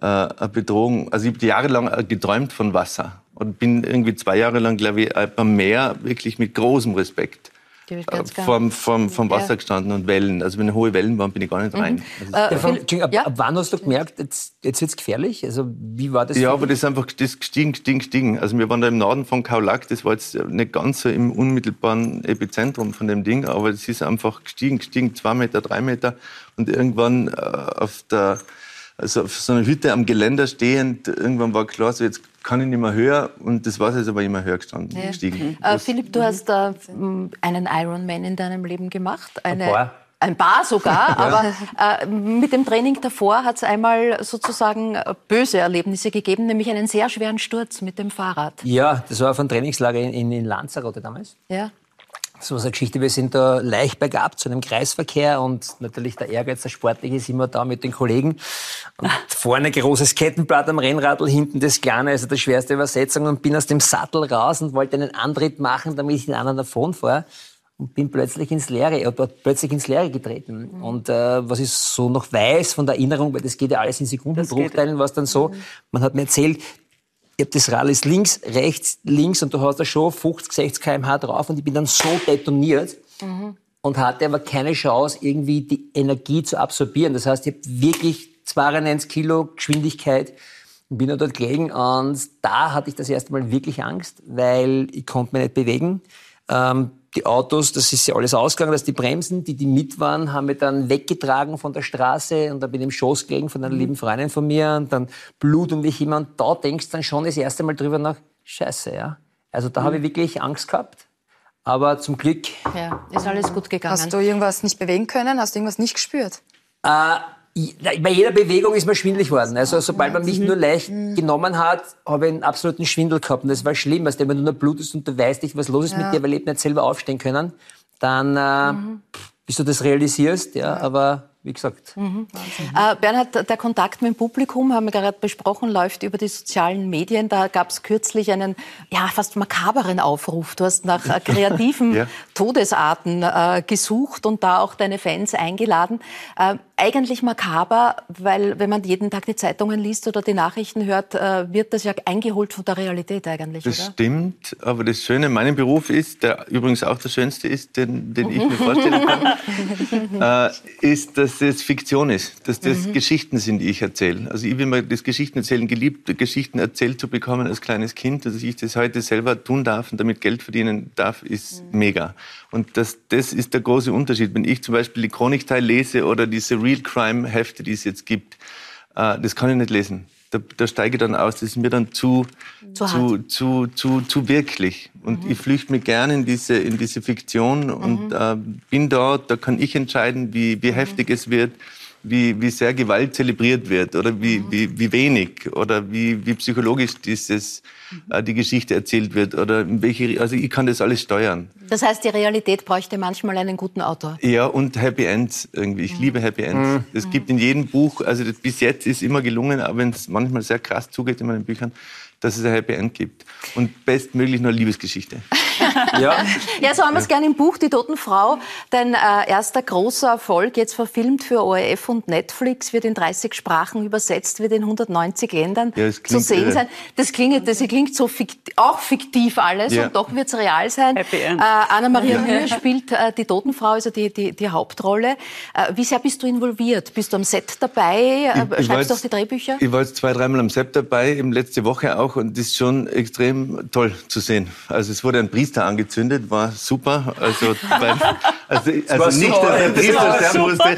äh, eine Bedrohung. Also ich habe jahrelang äh, geträumt von Wasser. Und bin irgendwie zwei Jahre lang, glaube ich, beim Meer wirklich mit großem Respekt äh, vom, vom, vom Wasser gestanden und Wellen. Also wenn hohe Wellen waren, bin ich gar nicht rein. Mhm. Also äh, ab, ja? ab, wann hast du gemerkt, jetzt, jetzt wird es gefährlich? Also wie war das? Ja, aber das ist einfach das gestiegen, gestiegen, gestiegen. Also wir waren da im Norden von Kaulak, das war jetzt nicht ganz so im unmittelbaren Epizentrum von dem Ding, aber es ist einfach gestiegen, gestiegen, zwei Meter, drei Meter und irgendwann äh, auf der also auf so einer Hütte am Geländer stehend. Irgendwann war klar, so jetzt kann ich nicht mehr höher und das Wasser ist aber immer höher gestanden, ja. gestiegen. Äh, Philipp, du hast äh, einen Ironman in deinem Leben gemacht. Eine, ein paar. Ein paar sogar, aber äh, mit dem Training davor hat es einmal sozusagen böse Erlebnisse gegeben, nämlich einen sehr schweren Sturz mit dem Fahrrad. Ja, das war von Trainingslager in, in Lanzarote damals. Ja. So was eine Geschichte, wir sind da leicht bergab zu einem Kreisverkehr und natürlich der Ehrgeiz, der Sportliche ist immer da mit den Kollegen. Und vorne großes Kettenblatt am Rennradl, hinten das kleine, also die schwerste Übersetzung und bin aus dem Sattel raus und wollte einen Antritt machen, damit ich den anderen davon fahre und bin plötzlich ins Leere, äh, plötzlich ins Leere getreten. Mhm. Und äh, was ich so noch weiß von der Erinnerung, weil das geht ja alles in Sekundenbruchteilen, was dann so, mhm. man hat mir erzählt, ich habe das Rad ist links, rechts, links und du hast da schon 50, 60 km/h drauf und ich bin dann so detoniert mhm. und hatte aber keine Chance, irgendwie die Energie zu absorbieren. Das heißt, ich habe wirklich 92 Kilo Geschwindigkeit und bin dort gelegen und da hatte ich das erste Mal wirklich Angst, weil ich konnte mich nicht bewegen. Ähm, die Autos, das ist ja alles ausgegangen, dass die Bremsen, die die mit waren, haben mich dann weggetragen von der Straße und da bin ich im Schoß gelegen von einer mhm. lieben Freundin von mir und dann Blut und wie immer. Und da denkst du dann schon das erste Mal drüber nach, scheiße, ja. Also da mhm. habe ich wirklich Angst gehabt. Aber zum Glück. Ja, ist alles gut gegangen. Hast du irgendwas nicht bewegen können? Hast du irgendwas nicht gespürt? Äh, bei jeder Bewegung ist man schwindelig worden. Also sobald man mich nur leicht mhm. genommen hat, habe ich einen absoluten Schwindel gehabt. Und das war schlimm, weil wenn du nur blutest und du weißt nicht, was los ist ja. mit dir, weil du nicht selber aufstehen können, dann äh, mhm. bis du das realisierst, ja, aber wie gesagt. Mhm. Äh, Bernhard, der Kontakt mit dem Publikum, haben wir gerade besprochen, läuft über die sozialen Medien. Da gab es kürzlich einen ja, fast makaberen Aufruf. Du hast nach äh, kreativen ja. Todesarten äh, gesucht und da auch deine Fans eingeladen. Äh, eigentlich makaber, weil wenn man jeden Tag die Zeitungen liest oder die Nachrichten hört, äh, wird das ja eingeholt von der Realität eigentlich. Das oder? stimmt, aber das Schöne in meinem Beruf ist, der übrigens auch der schönste ist, den, den ich mir vorstellen kann, äh, ist, dass es Fiktion ist, dass das mhm. Geschichten sind, die ich erzähle. Also ich will mir das Geschichten erzählen geliebt, Geschichten erzählt zu bekommen als kleines Kind, dass ich das heute selber tun darf und damit Geld verdienen darf, ist mhm. mega. Und das, das ist der große Unterschied. Wenn ich zum Beispiel die Chronikteil lese oder diese Real Crime Hefte, die es jetzt gibt, äh, das kann ich nicht lesen. Da, da steige ich dann aus, das ist mir dann zu, zu, zu, zu, zu, zu, wirklich. Und mhm. ich flüchte mich gerne in diese, in diese Fiktion und mhm. äh, bin dort, da kann ich entscheiden, wie, wie heftig es wird wie, wie sehr Gewalt zelebriert wird oder wie, mhm. wie, wie wenig oder wie, wie psychologisch dieses, äh, die Geschichte erzählt wird oder welche, also ich kann das alles steuern. Das heißt, die Realität bräuchte manchmal einen guten Autor. Ja, und Happy Ends irgendwie. Ich mhm. liebe Happy Ends. Mhm. Es gibt in jedem Buch, also bis jetzt ist immer gelungen, aber wenn es manchmal sehr krass zugeht in meinen Büchern, dass es ein Happy End gibt. Und bestmöglich nur Liebesgeschichte. ja. ja, so haben wir es gerne im Buch Die Toten Frau. Dein äh, erster großer Erfolg, jetzt verfilmt für ORF und Netflix, wird in 30 Sprachen übersetzt, wird in 190 Ländern ja, zu sehen irre. sein. Das klingt, das klingt so fikt, auch fiktiv alles ja. und doch wird es real sein. Happy End. Äh, Anna-Maria Mühe spielt äh, die Totenfrau, also die, die, die Hauptrolle. Äh, wie sehr bist du involviert? Bist du am Set dabei? Ich, ich Schreibst du auch die Drehbücher? Ich war jetzt zwei, dreimal am Set dabei, eben letzte Woche auch und das ist schon extrem toll zu sehen. Also es wurde ein Priester angezündet, war super. Also, weil, also, also nicht, dass der Priester sterben musste,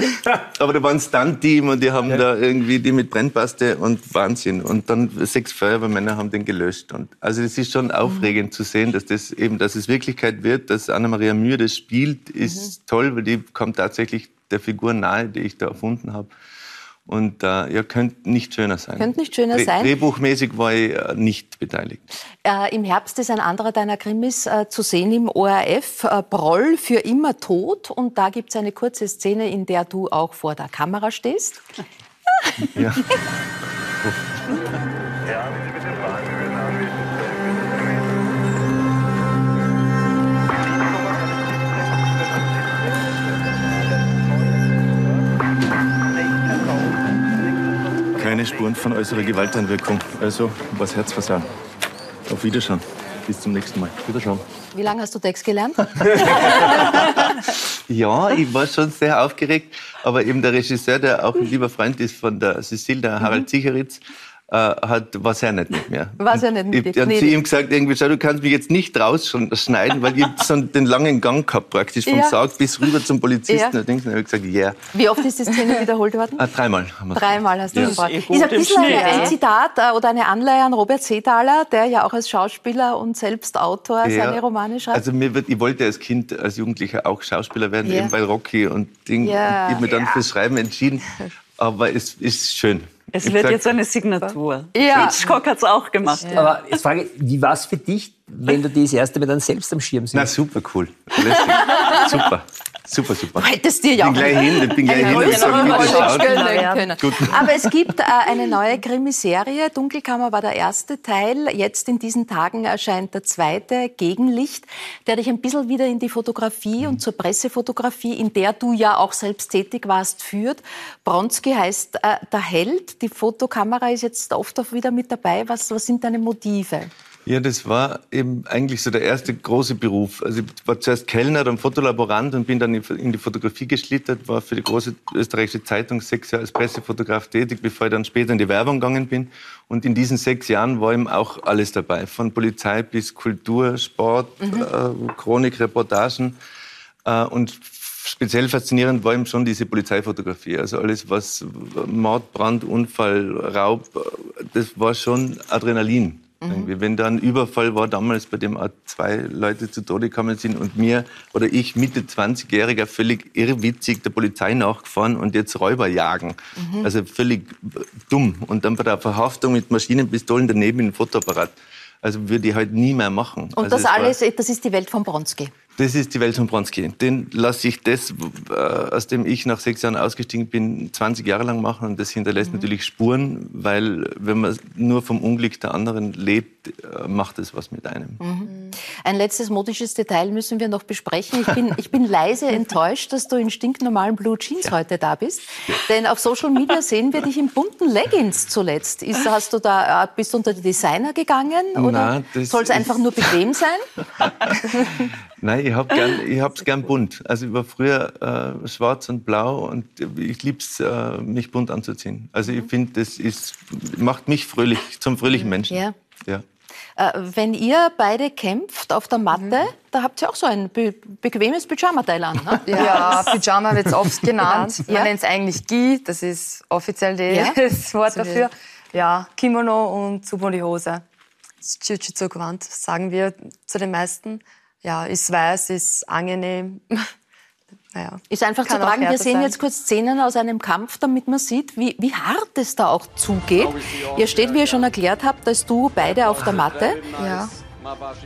aber da war ein Stunt-Team und die haben ja. da irgendwie die mit Brennpaste und Wahnsinn. Und dann sechs Feuerwehrmänner haben den gelöscht. Und also es ist schon aufregend mhm. zu sehen, dass das eben, dass es Wirklichkeit wird, dass Anna-Maria Mühe das spielt, ist mhm. toll, weil die kommt tatsächlich der Figur nahe, die ich da erfunden habe. Und äh, ja, könnte nicht schöner sein. Könnte nicht schöner sein. Drehbuchmäßig war ich äh, nicht beteiligt. Äh, Im Herbst ist ein anderer deiner Krimis äh, zu sehen im ORF. Äh, Broll für immer tot. Und da gibt es eine kurze Szene, in der du auch vor der Kamera stehst. ja. keine Spuren von äußerer Gewalteinwirkung. Also was Herzversagen. Auf Wiederschauen. Bis zum nächsten Mal. Wiederschauen. Wie lange hast du Text gelernt? ja, ich war schon sehr aufgeregt. Aber eben der Regisseur, der auch ein lieber Freund ist von der Cecile, der Harald mhm. Äh, hat, war sehr nett mit mir. War sehr nett mit dir. Ich habe zu ihm gesagt, irgendwie, schau, du kannst mich jetzt nicht rausschneiden, weil ich so den langen Gang gehabt praktisch vom ja. Sarg bis rüber zum Polizisten. Ja. Und dann habe ich gesagt, ja. Yeah. Wie oft ist die Szene wiederholt worden? Ah, dreimal. Dreimal hast du ja. gefragt. Ist, ist ein bisschen ein, ein Zitat äh, oder eine Anleihe an Robert Seethaler, der ja auch als Schauspieler und selbst Autor ja. seine Romane schreibt. Also mir wird, ich wollte als Kind, als Jugendlicher auch Schauspieler werden, eben bei Rocky und Ding. Ja. Ich habe mich dann fürs Schreiben entschieden. Aber es ist schön. Es wird jetzt eine Signatur. Ja. Hitchcock hat es auch gemacht. Ja. Aber jetzt frage ich, wie war es für dich, wenn du das erste Mal dann selbst am Schirm siehst? Na, super cool. super. Super, super. Du hättest dir ja auch gleich hin, ich bin gleich hin sage, können. Aber es gibt äh, eine neue Krimiserie. Dunkelkammer war der erste Teil. Jetzt in diesen Tagen erscheint der zweite, Gegenlicht, der dich ein bisschen wieder in die Fotografie und zur Pressefotografie, in der du ja auch selbst tätig warst, führt. Bronski heißt äh, der Held. Die Fotokamera ist jetzt oft auch wieder mit dabei. Was, was sind deine Motive? Ja, das war eben eigentlich so der erste große Beruf. Also ich war zuerst Kellner, dann Fotolaborant und bin dann in die Fotografie geschlittert, war für die große österreichische Zeitung sechs Jahre als Pressefotograf tätig, bevor ich dann später in die Werbung gegangen bin. Und in diesen sechs Jahren war eben auch alles dabei, von Polizei bis Kultur, Sport, mhm. äh, Chronik, Reportagen. Äh, und speziell faszinierend war eben schon diese Polizeifotografie. Also alles, was Mord, Brand, Unfall, Raub, äh, das war schon Adrenalin. Mhm. Wenn da ein Überfall war damals, bei dem auch zwei Leute zu Tode gekommen sind und mir oder ich Mitte 20-Jähriger völlig irrwitzig der Polizei nachgefahren und jetzt Räuber jagen. Mhm. Also völlig dumm. Und dann bei der Verhaftung mit Maschinenpistolen daneben in Fotoapparat. Also würde ich halt nie mehr machen. Und also das alles, das ist die Welt von Bronski. Das ist die Welt von Bronski. Den lasse ich das, äh, aus dem ich nach sechs Jahren ausgestiegen bin, 20 Jahre lang machen. Und das hinterlässt mhm. natürlich Spuren, weil wenn man nur vom Unglück der anderen lebt, äh, macht es was mit einem. Mhm. Ein letztes modisches Detail müssen wir noch besprechen. Ich bin, ich bin leise enttäuscht, dass du in stinknormalen Blue Jeans ja. heute da bist. Ja. Denn auf Social Media sehen wir dich in bunten Leggings zuletzt. Ist, hast du da, äh, bist du unter die Designer gegangen? Oder soll es einfach nur bequem sein? Nein, ich habe gern, ich hab's gern bunt. Also ich war früher äh, schwarz und blau und ich lieb's, äh, mich bunt anzuziehen. Also ich finde, das ist, macht mich fröhlich, zum fröhlichen Menschen. Ja. ja. Äh, wenn ihr beide kämpft auf der Matte, mhm. da habt ihr auch so ein be bequemes Pyjama-Teil an. Ne? Ja, ja Pyjama wird es oft genannt. Man ja. nennt es eigentlich Gi, das ist offiziell ja. das Wort dafür. Ja, Kimono und Tsubori-Hose. Jiu-Jitsu-Gewand, sagen wir zu den meisten ja, ist weiß, ist angenehm. naja, ist einfach zu tragen. Wir sehen sein. jetzt kurz Szenen aus einem Kampf, damit man sieht, wie, wie hart es da auch zugeht. Ihr steht, wie ihr schon erklärt habt, als du beide auf der Matte. Ja.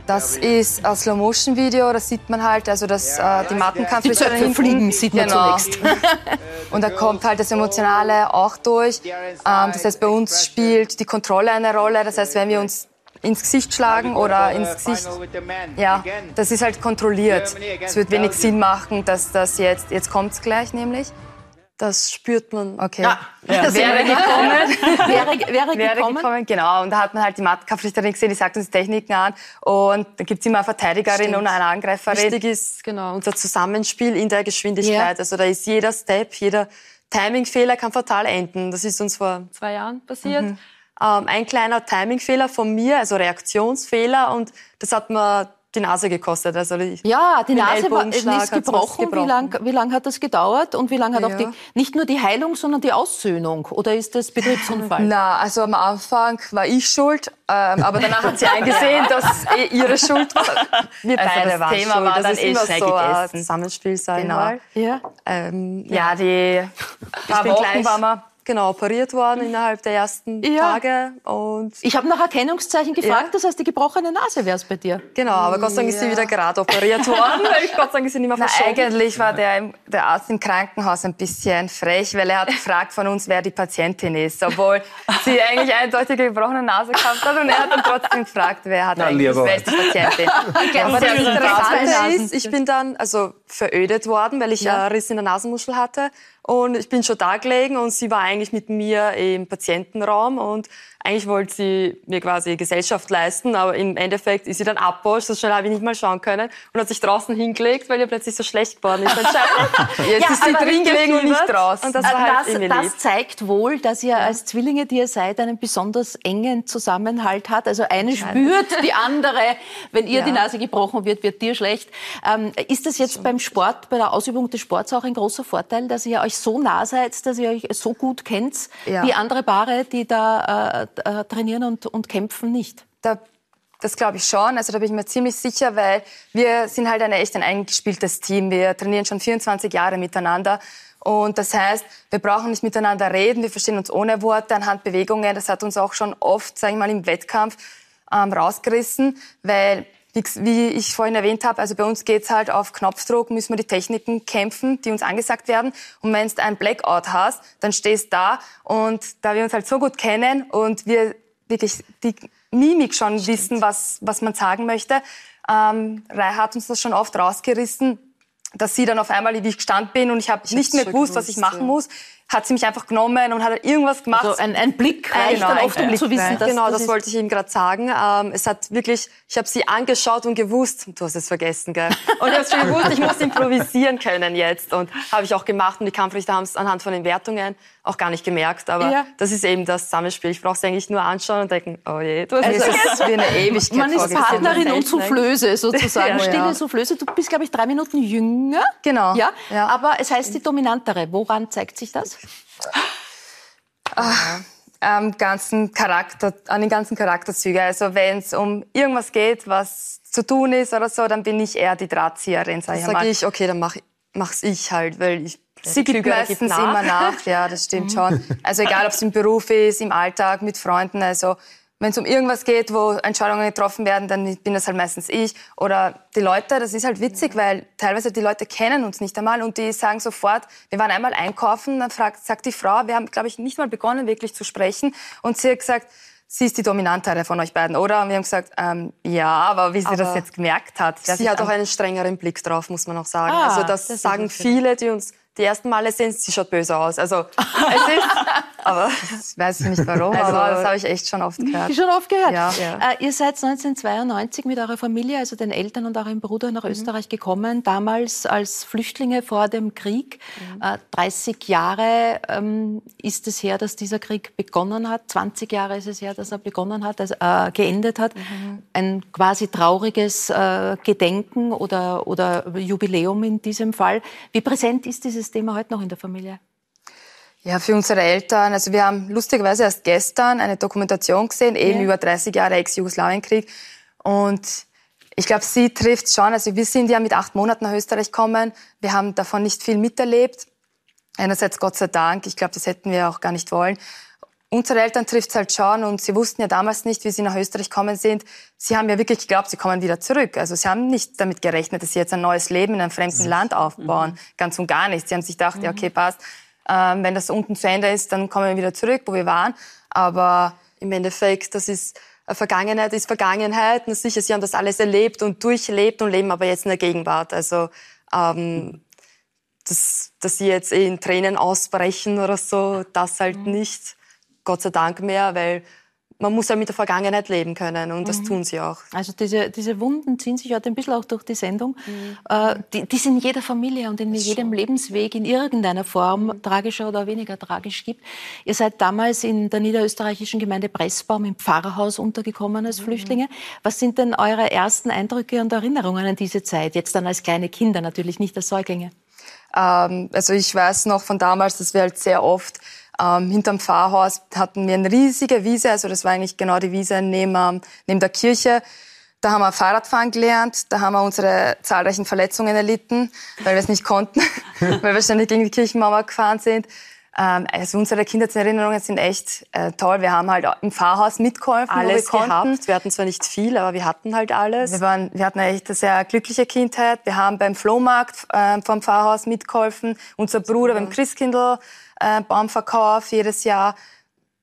Das ist ein Slow-Motion-Video, da sieht man halt, also dass äh, die Mattenkampfrichter die fliegen, sieht man genau. zunächst. Und da kommt halt das Emotionale auch durch. Ähm, das heißt, bei uns spielt die Kontrolle eine Rolle. Das heißt, wenn wir uns ins Gesicht schlagen oder ins Gesicht. Ja, das ist halt kontrolliert. Es wird wenig Sinn machen, dass das jetzt, jetzt kommt es gleich nämlich. Das spürt man. Okay. Ja, ja. wäre gekommen. wäre, wäre, wäre gekommen. gekommen. Genau. Und da hat man halt die Matkampfrichterin gesehen, die sagt uns Techniken an. Und da gibt es immer eine Verteidigerin Stimmt. und eine Angreiferin. Wichtig ist genau unser Zusammenspiel in der Geschwindigkeit. Ja. Also da ist jeder Step, jeder Timingfehler kann fatal enden. Das ist uns vor zwei Jahren passiert. Mhm ähm, ein kleiner Timingfehler von mir, also Reaktionsfehler und das hat mir die Nase gekostet. Also die, ja, die Nase war, ist gebrochen. gebrochen. Wie lange wie lang hat das gedauert und wie lange hat ja. auch die, nicht nur die Heilung, sondern die Aussöhnung? Oder ist das Betriebsunfall? Na, also am Anfang war ich schuld, ähm, aber danach hat sie eingesehen, dass eh ihre Schuld war. Wir also beide das Thema schuld. war das dann ist eh immer so gegessen. ein Zusammenspiel, sagen genau. Ja. Ähm, ja, die paar Wochen waren wir genau operiert worden innerhalb der ersten ja. Tage. Und ich habe nach Erkennungszeichen gefragt, ja. das heißt, die gebrochene Nase wäre es bei dir. Genau, aber Gott sei Dank ist sie wieder gerade operiert worden. Gott sei Dank ist sie nicht mehr verschoben. Na, eigentlich war der, der Arzt im Krankenhaus ein bisschen frech, weil er hat gefragt von uns, wer die Patientin ist, obwohl sie eigentlich eindeutig gebrochene Nase gehabt hat und er hat dann trotzdem gefragt, wer hat Na, eigentlich die beste Patientin. aber das Interessante ist, ich bin dann also verödet worden, weil ich ja. einen Riss in der Nasenmuschel hatte Und ich bin schon da gelegen und sie war eigentlich mit mir im Patientenraum und eigentlich wollte sie mir quasi Gesellschaft leisten, aber im Endeffekt ist sie dann abbosch, so schnell habe ich nicht mal schauen können und hat sich draußen hingelegt, weil ihr plötzlich so schlecht geworden ist. Jetzt ja, ist sie drin gelegen und nicht draußen. Und das, war halt das, das zeigt wohl, dass ihr als Zwillinge, die ihr seid, einen besonders engen Zusammenhalt hat. Also eine spürt die andere, wenn ihr ja. die Nase gebrochen wird, wird dir schlecht. Ähm, ist das jetzt beim Sport, bei der Ausübung des Sports auch ein großer Vorteil, dass ihr euch so nah seid, dass ihr euch so gut kennt, ja. wie andere Paare, die da äh, äh, trainieren und, und kämpfen nicht? Da, das glaube ich schon. Also da bin ich mir ziemlich sicher, weil wir sind halt ein echt ein eingespieltes Team. Wir trainieren schon 24 Jahre miteinander. Und das heißt, wir brauchen nicht miteinander reden, wir verstehen uns ohne Worte, anhand Bewegungen. Das hat uns auch schon oft, sage ich mal, im Wettkampf ähm, rausgerissen, weil wie ich vorhin erwähnt habe, also bei uns geht's halt auf Knopfdruck, müssen wir die Techniken kämpfen, die uns angesagt werden. Und wenn du ein Blackout hast, dann stehst du da und da wir uns halt so gut kennen und wir wirklich die Mimik schon Stimmt. wissen, was, was man sagen möchte, ähm, Rai hat uns das schon oft rausgerissen, dass sie dann auf einmal, wie ich gestanden bin und ich habe nicht mehr gewusst, was ich machen muss hat sie mich einfach genommen und hat irgendwas gemacht. Also ein, ein Blick reicht genau, dann oft, um zu wissen, dass Genau, das, das wollte ich eben gerade sagen. Ähm, es hat wirklich, ich habe sie angeschaut und gewusst, du hast es vergessen, gell? Und ich habe schon gewusst, ich muss improvisieren können jetzt. Und habe ich auch gemacht und die Kampfrichter haben es anhand von den Wertungen auch gar nicht gemerkt. Aber ja. das ist eben das Zusammenspiel. Ich brauche es eigentlich nur anschauen und denken, oh je, du hast also es ist wie eine Ewigkeit Man ist Partnerin und Soufflöse sozusagen. ja, Stille. Soufflöse. Du bist, glaube ich, drei Minuten jünger. Genau. Ja? ja. Aber es heißt die dominantere. Woran zeigt sich das? Ach, am ganzen Charakter, an den ganzen Charakterzügen. Also wenn es um irgendwas geht, was zu tun ist oder so, dann bin ich eher die Drahtzieherin, sag ich mal. sage ich, okay, dann mach, mach's ich halt, weil ich Sie gibt meistens nach. immer nach, ja, das stimmt schon. Also egal, ob es im Beruf ist, im Alltag, mit Freunden, also wenn es um irgendwas geht, wo Entscheidungen getroffen werden, dann bin das halt meistens ich. Oder die Leute, das ist halt witzig, weil teilweise die Leute kennen uns nicht einmal und die sagen sofort, wir waren einmal einkaufen, dann fragt, sagt die Frau, wir haben, glaube ich, nicht mal begonnen, wirklich zu sprechen. Und sie hat gesagt, sie ist die Dominantere von euch beiden, oder? Und wir haben gesagt, ähm, ja, aber wie sie aber das jetzt gemerkt hat. Sie hat auch einen strengeren Blick drauf, muss man auch sagen. Ah, also das, das sagen viele, die uns die ersten Male sehen, sie schaut böse aus. Also es ist, aber ich weiß nicht warum, also, aber das habe ich echt schon oft gehört. Schon oft gehört. Ja. ja. Äh, ihr seid 1992 mit eurer Familie, also den Eltern und eurem Bruder nach mhm. Österreich gekommen, damals als Flüchtlinge vor dem Krieg. Mhm. Äh, 30 Jahre ähm, ist es her, dass dieser Krieg begonnen hat. 20 Jahre ist es her, dass er begonnen hat, also, äh, geendet hat. Mhm. Ein quasi trauriges äh, Gedenken oder, oder Jubiläum in diesem Fall. Wie präsent ist dieses dieses Thema heute noch in der Familie? Ja, für unsere Eltern. Also wir haben lustigerweise erst gestern eine Dokumentation gesehen, eben ja. über 30 Jahre Ex-Jugoslawienkrieg. Und ich glaube, sie trifft schon. Also wir sind ja mit acht Monaten nach Österreich gekommen. Wir haben davon nicht viel miterlebt. Einerseits Gott sei Dank. Ich glaube, das hätten wir auch gar nicht wollen. Unsere Eltern trifft es halt schon und sie wussten ja damals nicht, wie sie nach Österreich kommen sind. Sie haben ja wirklich geglaubt, sie kommen wieder zurück. Also sie haben nicht damit gerechnet, dass sie jetzt ein neues Leben in einem fremden mhm. Land aufbauen. Mhm. Ganz und gar nicht. Sie haben sich gedacht, mhm. ja okay, passt. Ähm, wenn das unten zu Ende ist, dann kommen wir wieder zurück, wo wir waren. Aber im Endeffekt, das ist Vergangenheit ist Vergangenheit. Und sicher, sie haben das alles erlebt und durchlebt und leben aber jetzt in der Gegenwart. Also ähm, dass, dass sie jetzt in Tränen ausbrechen oder so, das halt mhm. nicht. Gott sei Dank mehr, weil man muss ja mit der Vergangenheit leben können und das mhm. tun sie auch. Also diese, diese Wunden ziehen sich heute ein bisschen auch durch die Sendung. Mhm. Äh, die, die es in jeder Familie und in jedem Lebensweg in irgendeiner Form mhm. tragischer oder weniger tragisch gibt. Ihr seid damals in der niederösterreichischen Gemeinde Pressbaum im Pfarrhaus untergekommen als mhm. Flüchtlinge. Was sind denn eure ersten Eindrücke und Erinnerungen an diese Zeit? Jetzt dann als kleine Kinder, natürlich nicht als Säuglinge. Ähm, also ich weiß noch von damals, dass wir halt sehr oft ähm, hinterm Pfarrhaus hatten wir eine riesige Wiese, also das war eigentlich genau die Wiese neben, ähm, neben der Kirche. Da haben wir Fahrradfahren gelernt, da haben wir unsere zahlreichen Verletzungen erlitten, weil wir es nicht konnten, weil wir ständig gegen die Kirchenmauer gefahren sind. Ähm, also unsere Kindheitserinnerungen sind echt äh, toll. Wir haben halt im Pfarrhaus mitgeholfen, alles wir gehabt. Wir hatten zwar nicht viel, aber wir hatten halt alles. Wir, waren, wir hatten echt eine sehr glückliche Kindheit. Wir haben beim Flohmarkt äh, vom Pfarrhaus mitgeholfen. Unser Bruder beim Christkindl äh, Baumverkauf jedes Jahr.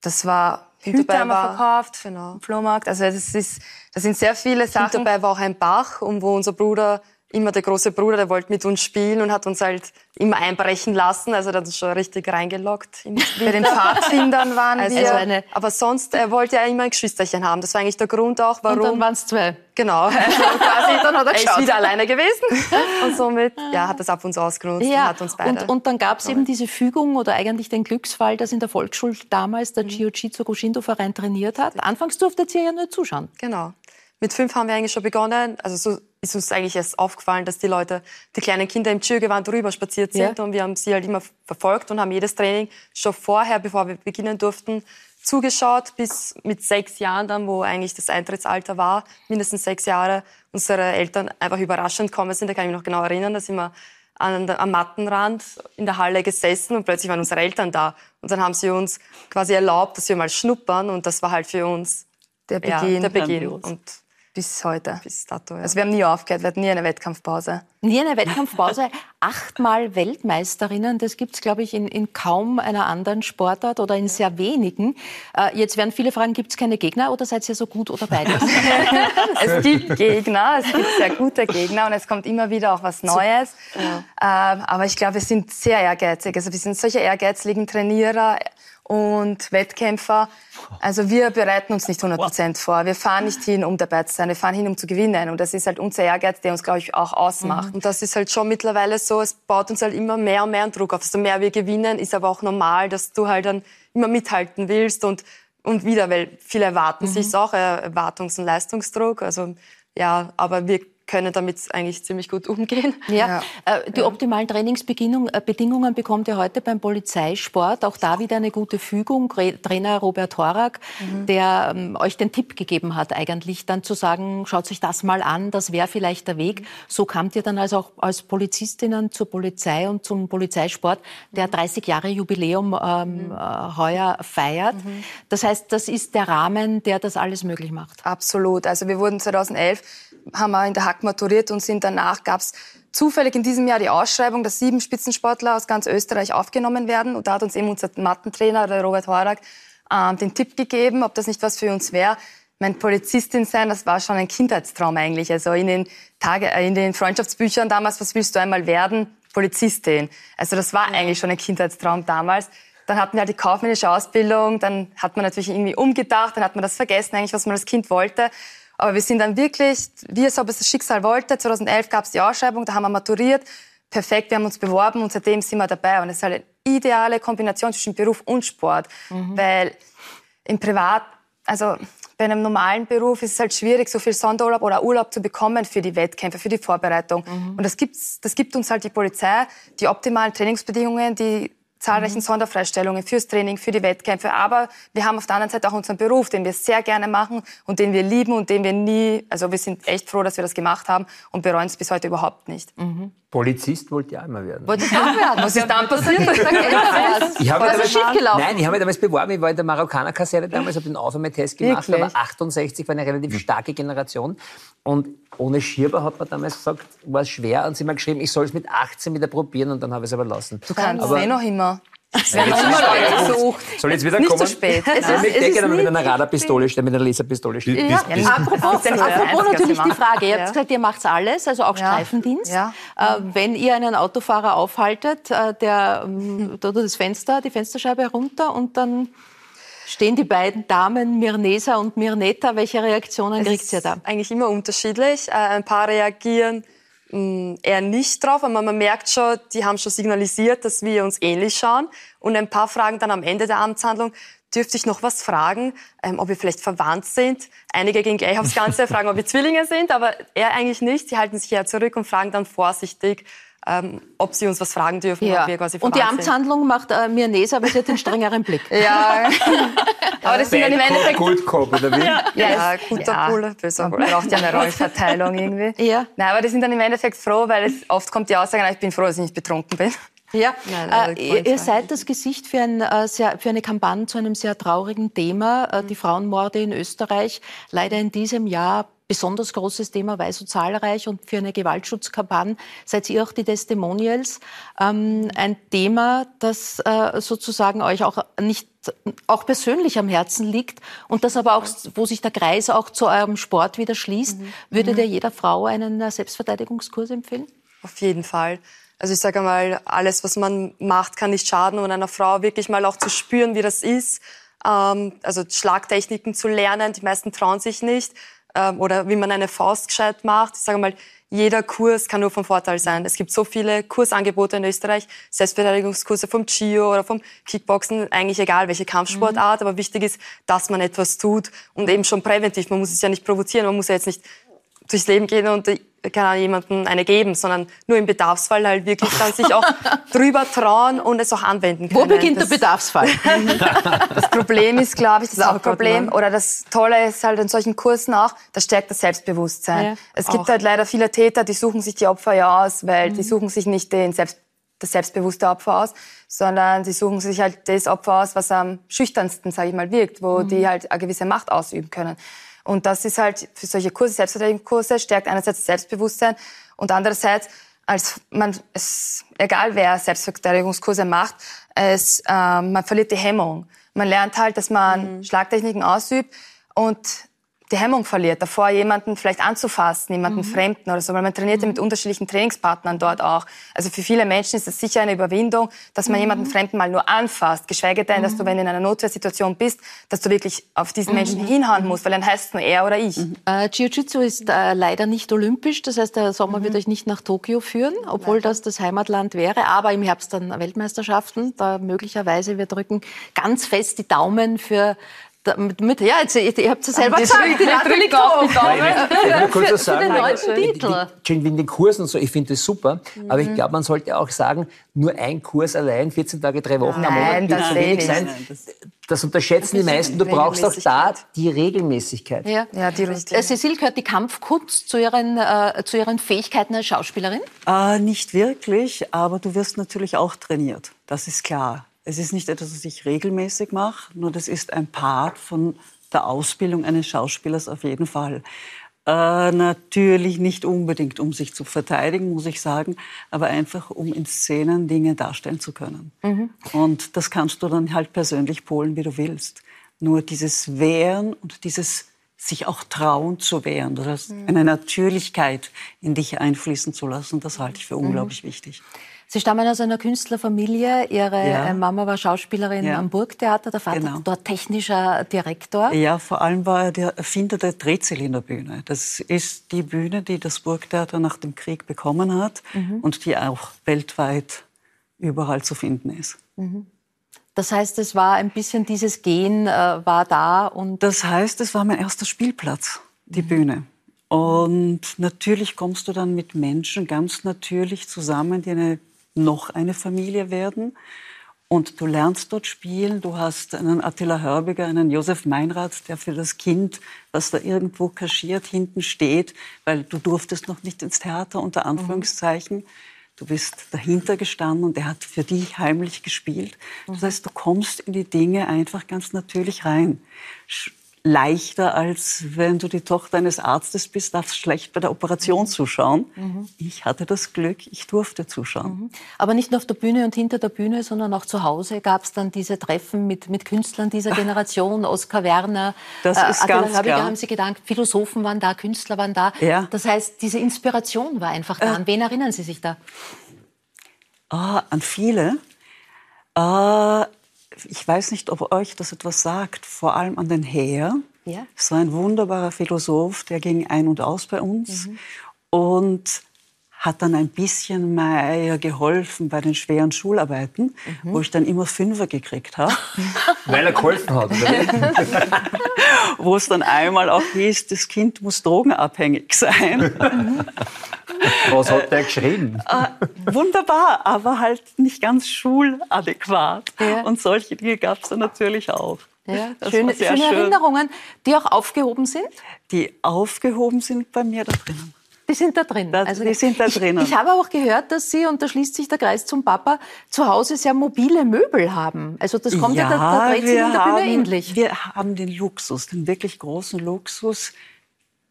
Das war Hüte haben wir verkauft, genau. Flohmarkt. Also das ist, das sind sehr viele Sachen. dabei war auch ein Bach, um wo unser Bruder immer der große Bruder, der wollte mit uns spielen und hat uns halt immer einbrechen lassen. Also der hat uns schon richtig reingelockt. Bei den Pfadfindern waren also wir. Eine aber sonst, er wollte ja immer ein Geschwisterchen haben. Das war eigentlich der Grund auch, warum. Und dann waren es zwei. Genau. Also quasi, dann hat er, er ist wieder alleine gewesen. Und somit ja, hat das ab uns ausgenutzt ja. und hat uns beide. Und, und dann gab es eben diese Fügung oder eigentlich den Glücksfall, dass in der Volksschule damals der mhm. Jiu-Jitsu Goshindo-Verein trainiert hat. Anfangs durfte ihr ja nur zuschauen. Genau. Mit fünf haben wir eigentlich schon begonnen. Also so ist uns eigentlich erst aufgefallen, dass die Leute, die kleinen Kinder im Tschürgewand drüber spaziert sind. Ja. Und wir haben sie halt immer verfolgt und haben jedes Training schon vorher, bevor wir beginnen durften, zugeschaut, bis mit sechs Jahren dann, wo eigentlich das Eintrittsalter war, mindestens sechs Jahre, unsere Eltern einfach überraschend gekommen sind. Da kann ich mich noch genau erinnern, da sind wir an, am Mattenrand in der Halle gesessen und plötzlich waren unsere Eltern da. Und dann haben sie uns quasi erlaubt, dass wir mal schnuppern und das war halt für uns der Beginn. Ja, der Beginn. Und bis heute. Bis dato, ja. Also wir haben nie aufgehört, wir hatten nie eine Wettkampfpause. Nie eine Wettkampfpause. Achtmal Weltmeisterinnen, das gibt es, glaube ich, in, in, kaum einer anderen Sportart oder in sehr wenigen. Äh, jetzt werden viele fragen, gibt es keine Gegner oder seid ihr so gut oder beides? es gibt Gegner, es gibt sehr gute Gegner und es kommt immer wieder auch was Neues. Ja. Ähm, aber ich glaube, wir sind sehr ehrgeizig. Also wir sind solche ehrgeizigen Trainierer und Wettkämpfer. Also wir bereiten uns nicht 100 Prozent vor. Wir fahren nicht hin, um dabei zu sein. Wir fahren hin, um zu gewinnen. Und das ist halt unser Ehrgeiz, der uns, glaube ich, auch ausmacht. Mhm. Und das ist halt schon mittlerweile so, es baut uns halt immer mehr und mehr Druck auf. Desto mehr wir gewinnen, ist aber auch normal, dass du halt dann immer mithalten willst und, und wieder, weil viele erwarten mhm. sich auch, äh, Erwartungs- und Leistungsdruck. Also ja, aber wir können damit eigentlich ziemlich gut umgehen. Ja. ja. Äh, die optimalen Trainingsbedingungen äh, bekommt ihr heute beim Polizeisport. Auch da wieder eine gute Fügung. Trainer Robert Horak, mhm. der ähm, euch den Tipp gegeben hat, eigentlich dann zu sagen, schaut sich das mal an, das wäre vielleicht der Weg. So kamt ihr dann also auch als Polizistinnen zur Polizei und zum Polizeisport, der 30 Jahre Jubiläum ähm, mhm. äh, heuer feiert. Mhm. Das heißt, das ist der Rahmen, der das alles möglich macht. Absolut. Also wir wurden 2011 haben wir in der Hack maturiert und sind danach gab es zufällig in diesem Jahr die Ausschreibung, dass sieben Spitzensportler aus ganz Österreich aufgenommen werden. Und da hat uns eben unser Mattentrainer, der Robert Horak, äh, den Tipp gegeben, ob das nicht was für uns wäre. Mein Polizistin sein, das war schon ein Kindheitstraum eigentlich. Also in den, Tage, äh, in den Freundschaftsbüchern damals, was willst du einmal werden? Polizistin. Also das war eigentlich schon ein Kindheitstraum damals. Dann hatten wir halt die kaufmännische Ausbildung, dann hat man natürlich irgendwie umgedacht, dann hat man das vergessen eigentlich, was man als Kind wollte. Aber wir sind dann wirklich, wie es ob es das Schicksal wollte, 2011 gab es die Ausschreibung, da haben wir maturiert. Perfekt, wir haben uns beworben und seitdem sind wir dabei. Und es ist halt eine ideale Kombination zwischen Beruf und Sport. Mhm. Weil im Privat, also bei einem normalen Beruf ist es halt schwierig, so viel Sonderurlaub oder Urlaub zu bekommen für die Wettkämpfe, für die Vorbereitung. Mhm. Und das, gibt's, das gibt uns halt die Polizei, die optimalen Trainingsbedingungen, die zahlreichen mhm. Sonderfreistellungen fürs Training, für die Wettkämpfe. Aber wir haben auf der anderen Seite auch unseren Beruf, den wir sehr gerne machen und den wir lieben und den wir nie, also wir sind echt froh, dass wir das gemacht haben und bereuen es bis heute überhaupt nicht. Mhm. Polizist wollte ich auch immer werden. Wollte ich auch werden? Was ist dann passiert? ich habe damals, nein, ich habe mich damals beworben. Ich war in der Marokkaner-Kaserne damals, habe den Aufnahmetest gemacht. Wirklich? Aber 68 war eine relativ starke Generation. Und ohne Schierber hat man damals gesagt, war es schwer. Und sie haben geschrieben, ich soll es mit 18 wieder probieren. Und dann habe ich es aber lassen. Du kannst aber, eh noch immer. Wir haben immer Leute gesucht. Soll jetzt wieder nicht kommen? Nicht zu spät. Es ist, ich denke, mit einer Radarpistole stehen, mit einer Laserpistole stehen. Ja. Ja. Apropos, apropos natürlich die Frage. Ihr habt gesagt, ihr macht alles, also auch Streifendienst. Ja. Äh, wenn ihr einen Autofahrer aufhaltet, äh, der ähm, tut das Fenster, die Fensterscheibe herunter und dann stehen die beiden Damen Mirnesa und Mirneta. Welche Reaktionen kriegt ihr da? Eigentlich immer unterschiedlich. Äh, ein paar reagieren eher nicht drauf, aber man merkt schon, die haben schon signalisiert, dass wir uns ähnlich schauen. Und ein paar fragen dann am Ende der Amtshandlung, dürfte ich noch was fragen, ähm, ob wir vielleicht verwandt sind. Einige gehen gleich aufs Ganze, fragen, ob wir Zwillinge sind, aber er eigentlich nicht. Sie halten sich eher zurück und fragen dann vorsichtig, ähm, ob sie uns was fragen dürfen. Ja. und die Amtshandlung sind. macht äh, Mirnesa, aber sie hat den strengeren Blick. ja, aber das sind dann im Endeffekt... Good Cop, oder wie? Ja, ja guter ja. Bulle, böser Bulle. Braucht ja eine Rollverteilung irgendwie. Ja. Nein, aber die sind dann im Endeffekt froh, weil es oft kommt die Aussage, ich bin froh, dass ich nicht betrunken bin. Ja, Nein, äh, ihr seid das Gesicht für, ein, äh, sehr, für, eine Kampagne zu einem sehr traurigen Thema, äh, die Frauenmorde in Österreich. Leider in diesem Jahr besonders großes Thema, weil so zahlreich und für eine Gewaltschutzkampagne seid ihr auch die Testimonials. Ähm, ein Thema, das äh, sozusagen euch auch nicht auch persönlich am Herzen liegt und das aber auch, wo sich der Kreis auch zu eurem Sport wieder schließt. Mhm. Würdet ihr jeder Frau einen äh, Selbstverteidigungskurs empfehlen? Auf jeden Fall. Also ich sage mal, alles, was man macht, kann nicht schaden und einer Frau wirklich mal auch zu spüren, wie das ist. Ähm, also Schlagtechniken zu lernen, die meisten trauen sich nicht. Ähm, oder wie man eine Faust gescheit macht. Ich sage mal, jeder Kurs kann nur von Vorteil sein. Es gibt so viele Kursangebote in Österreich, Selbstverteidigungskurse vom Gio oder vom Kickboxen, eigentlich egal welche Kampfsportart, mhm. aber wichtig ist, dass man etwas tut und eben schon präventiv. Man muss es ja nicht provozieren, man muss ja jetzt nicht durchs Leben gehen und kann jemandem eine geben, sondern nur im Bedarfsfall halt wirklich dann sich auch drüber trauen und es auch anwenden können. Wo beginnt das, der Bedarfsfall? das Problem ist, glaube ich, das, das Hauptproblem oder das Tolle ist halt in solchen Kursen auch, das stärkt das Selbstbewusstsein. Ja, es gibt auch. halt leider viele Täter, die suchen sich die Opfer ja aus, weil mhm. die suchen sich nicht den Selbst das selbstbewusste Opfer aus, sondern sie suchen sich halt das Opfer aus, was am schüchternsten, sage ich mal, wirkt, wo mhm. die halt eine gewisse Macht ausüben können. Und das ist halt für solche Kurse, Selbstverteidigungskurse, stärkt einerseits das Selbstbewusstsein und andererseits, als man, es, egal wer Selbstverteidigungskurse macht, es, äh, man verliert die Hemmung. Man lernt halt, dass man mhm. Schlagtechniken ausübt und die Hemmung verliert, davor jemanden vielleicht anzufassen, jemanden mhm. Fremden oder so, weil man trainiert ja mit mhm. unterschiedlichen Trainingspartnern dort auch. Also für viele Menschen ist es sicher eine Überwindung, dass man mhm. jemanden Fremden mal nur anfasst, geschweige denn, dass du, mhm. wenn du in einer Notwehrsituation bist, dass du wirklich auf diesen mhm. Menschen hinhauen musst, weil dann heißt es nur er oder ich. Äh, Jiu-Jitsu ist äh, leider nicht olympisch, das heißt, der Sommer wird euch nicht nach Tokio führen, obwohl das das Heimatland wäre, aber im Herbst dann Weltmeisterschaften, da möglicherweise, wir drücken ganz fest die Daumen für mit, mit, ja, jetzt, ihr, ihr habt es ja selber gesagt, die Latte liegt auf. Ich will kurz was sagen, wegen den Kursen so, ich finde das super, mhm. aber ich glaube, man sollte auch sagen, nur ein Kurs allein, 14 Tage, drei Wochen Nein, am Monat, wird zu wenig sein. Das unterschätzen die meisten. Du brauchst auch da die Regelmäßigkeit. Ja, ja die richtig. Äh, Cecil, gehört die Kampfkunst zu ihren, äh, zu ihren Fähigkeiten als Schauspielerin? Äh, nicht wirklich, aber du wirst natürlich auch trainiert. Das ist klar. Es ist nicht etwas, was ich regelmäßig mache, nur das ist ein Part von der Ausbildung eines Schauspielers auf jeden Fall. Äh, natürlich nicht unbedingt, um sich zu verteidigen, muss ich sagen, aber einfach, um in Szenen Dinge darstellen zu können. Mhm. Und das kannst du dann halt persönlich polen, wie du willst. Nur dieses Wehren und dieses sich auch trauen zu wehren, das mhm. eine Natürlichkeit in dich einfließen zu lassen, das halte ich für mhm. unglaublich mhm. wichtig. Sie stammen aus einer Künstlerfamilie. Ihre ja. Äh, Mama war Schauspielerin ja. am Burgtheater, der Vater genau. dort technischer Direktor. Ja, vor allem war er der Erfinder der Drehzylinderbühne. Das ist die Bühne, die das Burgtheater nach dem Krieg bekommen hat mhm. und die auch weltweit überall zu finden ist. Mhm. Das heißt, es war ein bisschen dieses Gehen äh, war da und das heißt, es war mein erster Spielplatz, die mhm. Bühne. Und natürlich kommst du dann mit Menschen ganz natürlich zusammen, die eine noch eine Familie werden. Und du lernst dort spielen. Du hast einen Attila Hörbiger, einen Josef Meinrad, der für das Kind, was da irgendwo kaschiert, hinten steht, weil du durftest noch nicht ins Theater, unter mhm. Anführungszeichen. Du bist dahinter gestanden und er hat für dich heimlich gespielt. Das mhm. heißt, du kommst in die Dinge einfach ganz natürlich rein leichter, als wenn du die Tochter eines Arztes bist, darfst schlecht bei der Operation mhm. zuschauen. Mhm. Ich hatte das Glück, ich durfte zuschauen. Mhm. Aber nicht nur auf der Bühne und hinter der Bühne, sondern auch zu Hause gab es dann diese Treffen mit, mit Künstlern dieser Generation, Oskar Werner, das ist äh, ganz Habiger, haben Sie gedankt, Philosophen waren da, Künstler waren da. Ja. Das heißt, diese Inspiration war einfach da. Äh, an wen erinnern Sie sich da? Ah, an viele. Äh, ich weiß nicht, ob euch das etwas sagt, vor allem an den Heer. Ja. Es war ein wunderbarer Philosoph, der ging ein und aus bei uns mhm. und hat dann ein bisschen mehr geholfen bei den schweren Schularbeiten, mhm. wo ich dann immer Fünfer gekriegt habe. Weil er geholfen hat. wo es dann einmal auch hieß, das Kind muss drogenabhängig sein. Was hat der geschrieben? Äh, wunderbar, aber halt nicht ganz schuladäquat. Ja. Und solche Dinge gab es dann natürlich auch. Ja, schöne, schöne schön. Erinnerungen, die auch aufgehoben sind? Die aufgehoben sind bei mir da drinnen. Die sind da drin. Das, also, die sind da drinnen. Ich, ich, habe auch gehört, dass Sie, und da schließt sich der Kreis zum Papa, zu Hause sehr mobile Möbel haben. Also das kommt ja, ja da, da dreht sich in der Bühne ähnlich. Wir haben den Luxus, den wirklich großen Luxus,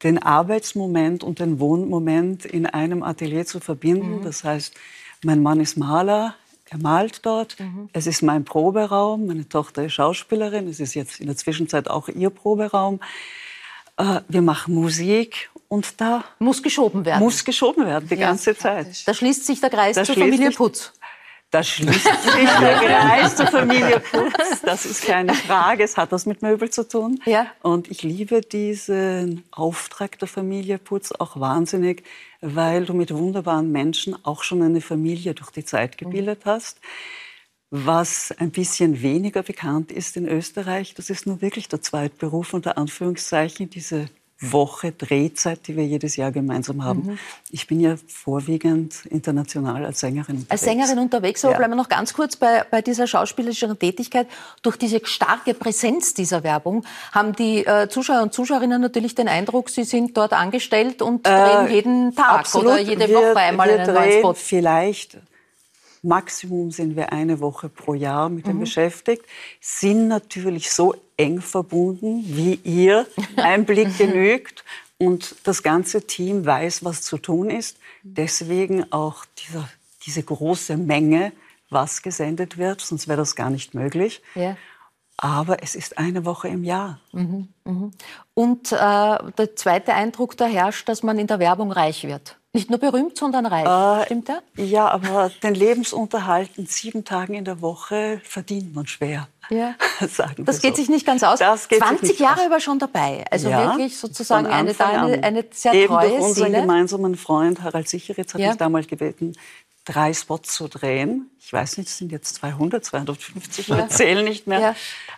den Arbeitsmoment und den Wohnmoment in einem Atelier zu verbinden. Mhm. Das heißt, mein Mann ist Maler, er malt dort. Mhm. Es ist mein Proberaum. Meine Tochter ist Schauspielerin. Es ist jetzt in der Zwischenzeit auch ihr Proberaum. Äh, wir machen Musik und da muss geschoben werden. Muss geschoben werden die ja, ganze Zeit. Da schließt sich der Kreis da zur Familie Putz. Da schließt sich der Kreis zur Familie Putz. Das ist keine Frage. Es hat was mit Möbel zu tun. Ja. Und ich liebe diesen Auftrag der Familie Putz auch wahnsinnig, weil du mit wunderbaren Menschen auch schon eine Familie durch die Zeit gebildet hast. Was ein bisschen weniger bekannt ist in Österreich, das ist nur wirklich der Zweitberuf unter Anführungszeichen, diese Woche Drehzeit, die wir jedes Jahr gemeinsam haben. Mhm. Ich bin ja vorwiegend international als Sängerin unterwegs. Als Sängerin unterwegs, aber ja. bleiben wir noch ganz kurz bei, bei dieser schauspielerischen Tätigkeit. Durch diese starke Präsenz dieser Werbung haben die äh, Zuschauer und Zuschauerinnen natürlich den Eindruck, sie sind dort angestellt und äh, drehen jeden Tag absolut. oder jede wir, Woche einmal wir einen neuen Spot. Vielleicht Maximum sind wir eine Woche pro Jahr mit dem mhm. beschäftigt, sind natürlich so eng verbunden wie ihr. Ein Blick genügt und das ganze Team weiß, was zu tun ist. Deswegen auch dieser, diese große Menge, was gesendet wird, sonst wäre das gar nicht möglich. Ja. Aber es ist eine Woche im Jahr. Mhm, mh. Und äh, der zweite Eindruck, da herrscht, dass man in der Werbung reich wird. Nicht nur berühmt, sondern reich. Äh, Stimmt das? Ja, aber den Lebensunterhalt in sieben Tagen in der Woche verdient man schwer. Ja. Sagen das geht so. sich nicht ganz aus. Das geht 20 Jahre aus. über schon dabei. Also ja, wirklich sozusagen eine, eine, eine sehr Eben treue durch unseren Seele. gemeinsamen Freund Harald Sicheritz hat ja. mich damals gebeten, drei Spots zu drehen. Ich weiß nicht, es sind jetzt 200, 250, ja. wir zählen nicht mehr. Ja.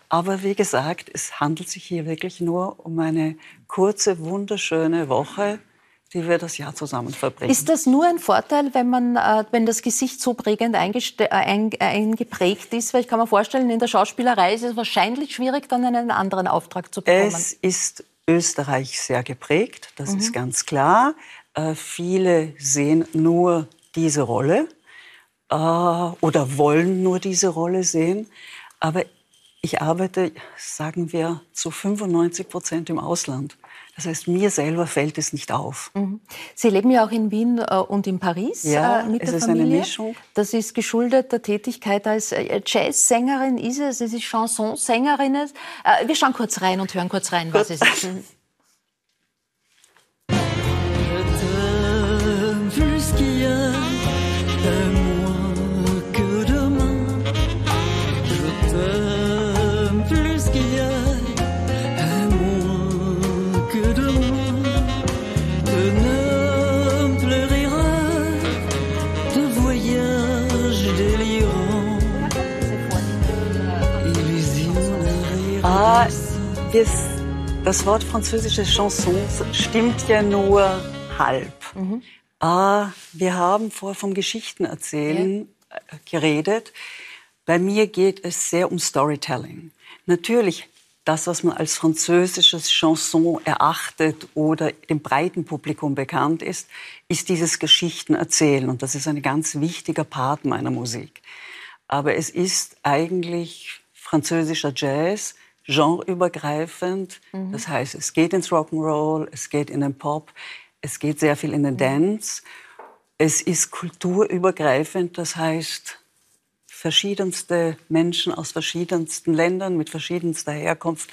Aber wie gesagt, es handelt sich hier wirklich nur um eine kurze, wunderschöne Woche die wir das Jahr zusammen verbringen. Ist das nur ein Vorteil, wenn, man, äh, wenn das Gesicht so prägend äh, eingeprägt ist? Weil ich kann mir vorstellen, in der Schauspielerei ist es wahrscheinlich schwierig, dann einen anderen Auftrag zu bekommen. Es ist Österreich sehr geprägt, das mhm. ist ganz klar. Äh, viele sehen nur diese Rolle oder wollen nur diese Rolle sehen. Aber ich arbeite, sagen wir, zu 95 Prozent im Ausland. Das heißt, mir selber fällt es nicht auf. Mhm. Sie leben ja auch in Wien äh, und in Paris ja, äh, mit es der ist Familie. eine Mischung. Das ist geschuldet der Tätigkeit als äh, Jazzsängerin, ist es, es ist Chansonsängerin. Wir schauen kurz rein und hören kurz rein, was es ist. Das, das Wort französische Chanson stimmt ja nur halb. Mhm. Ah, wir haben vorher vom Geschichtenerzählen ja. Äh, geredet. Bei mir geht es sehr um Storytelling. Natürlich, das, was man als französisches Chanson erachtet oder dem breiten Publikum bekannt ist, ist dieses Geschichtenerzählen. Und das ist ein ganz wichtiger Part meiner Musik. Aber es ist eigentlich französischer Jazz, genreübergreifend. Mhm. Das heißt, es geht ins Rock'n'Roll, es geht in den Pop, es geht sehr viel in den mhm. Dance. Es ist kulturübergreifend, das heißt, verschiedenste Menschen aus verschiedensten Ländern mit verschiedenster Herkunft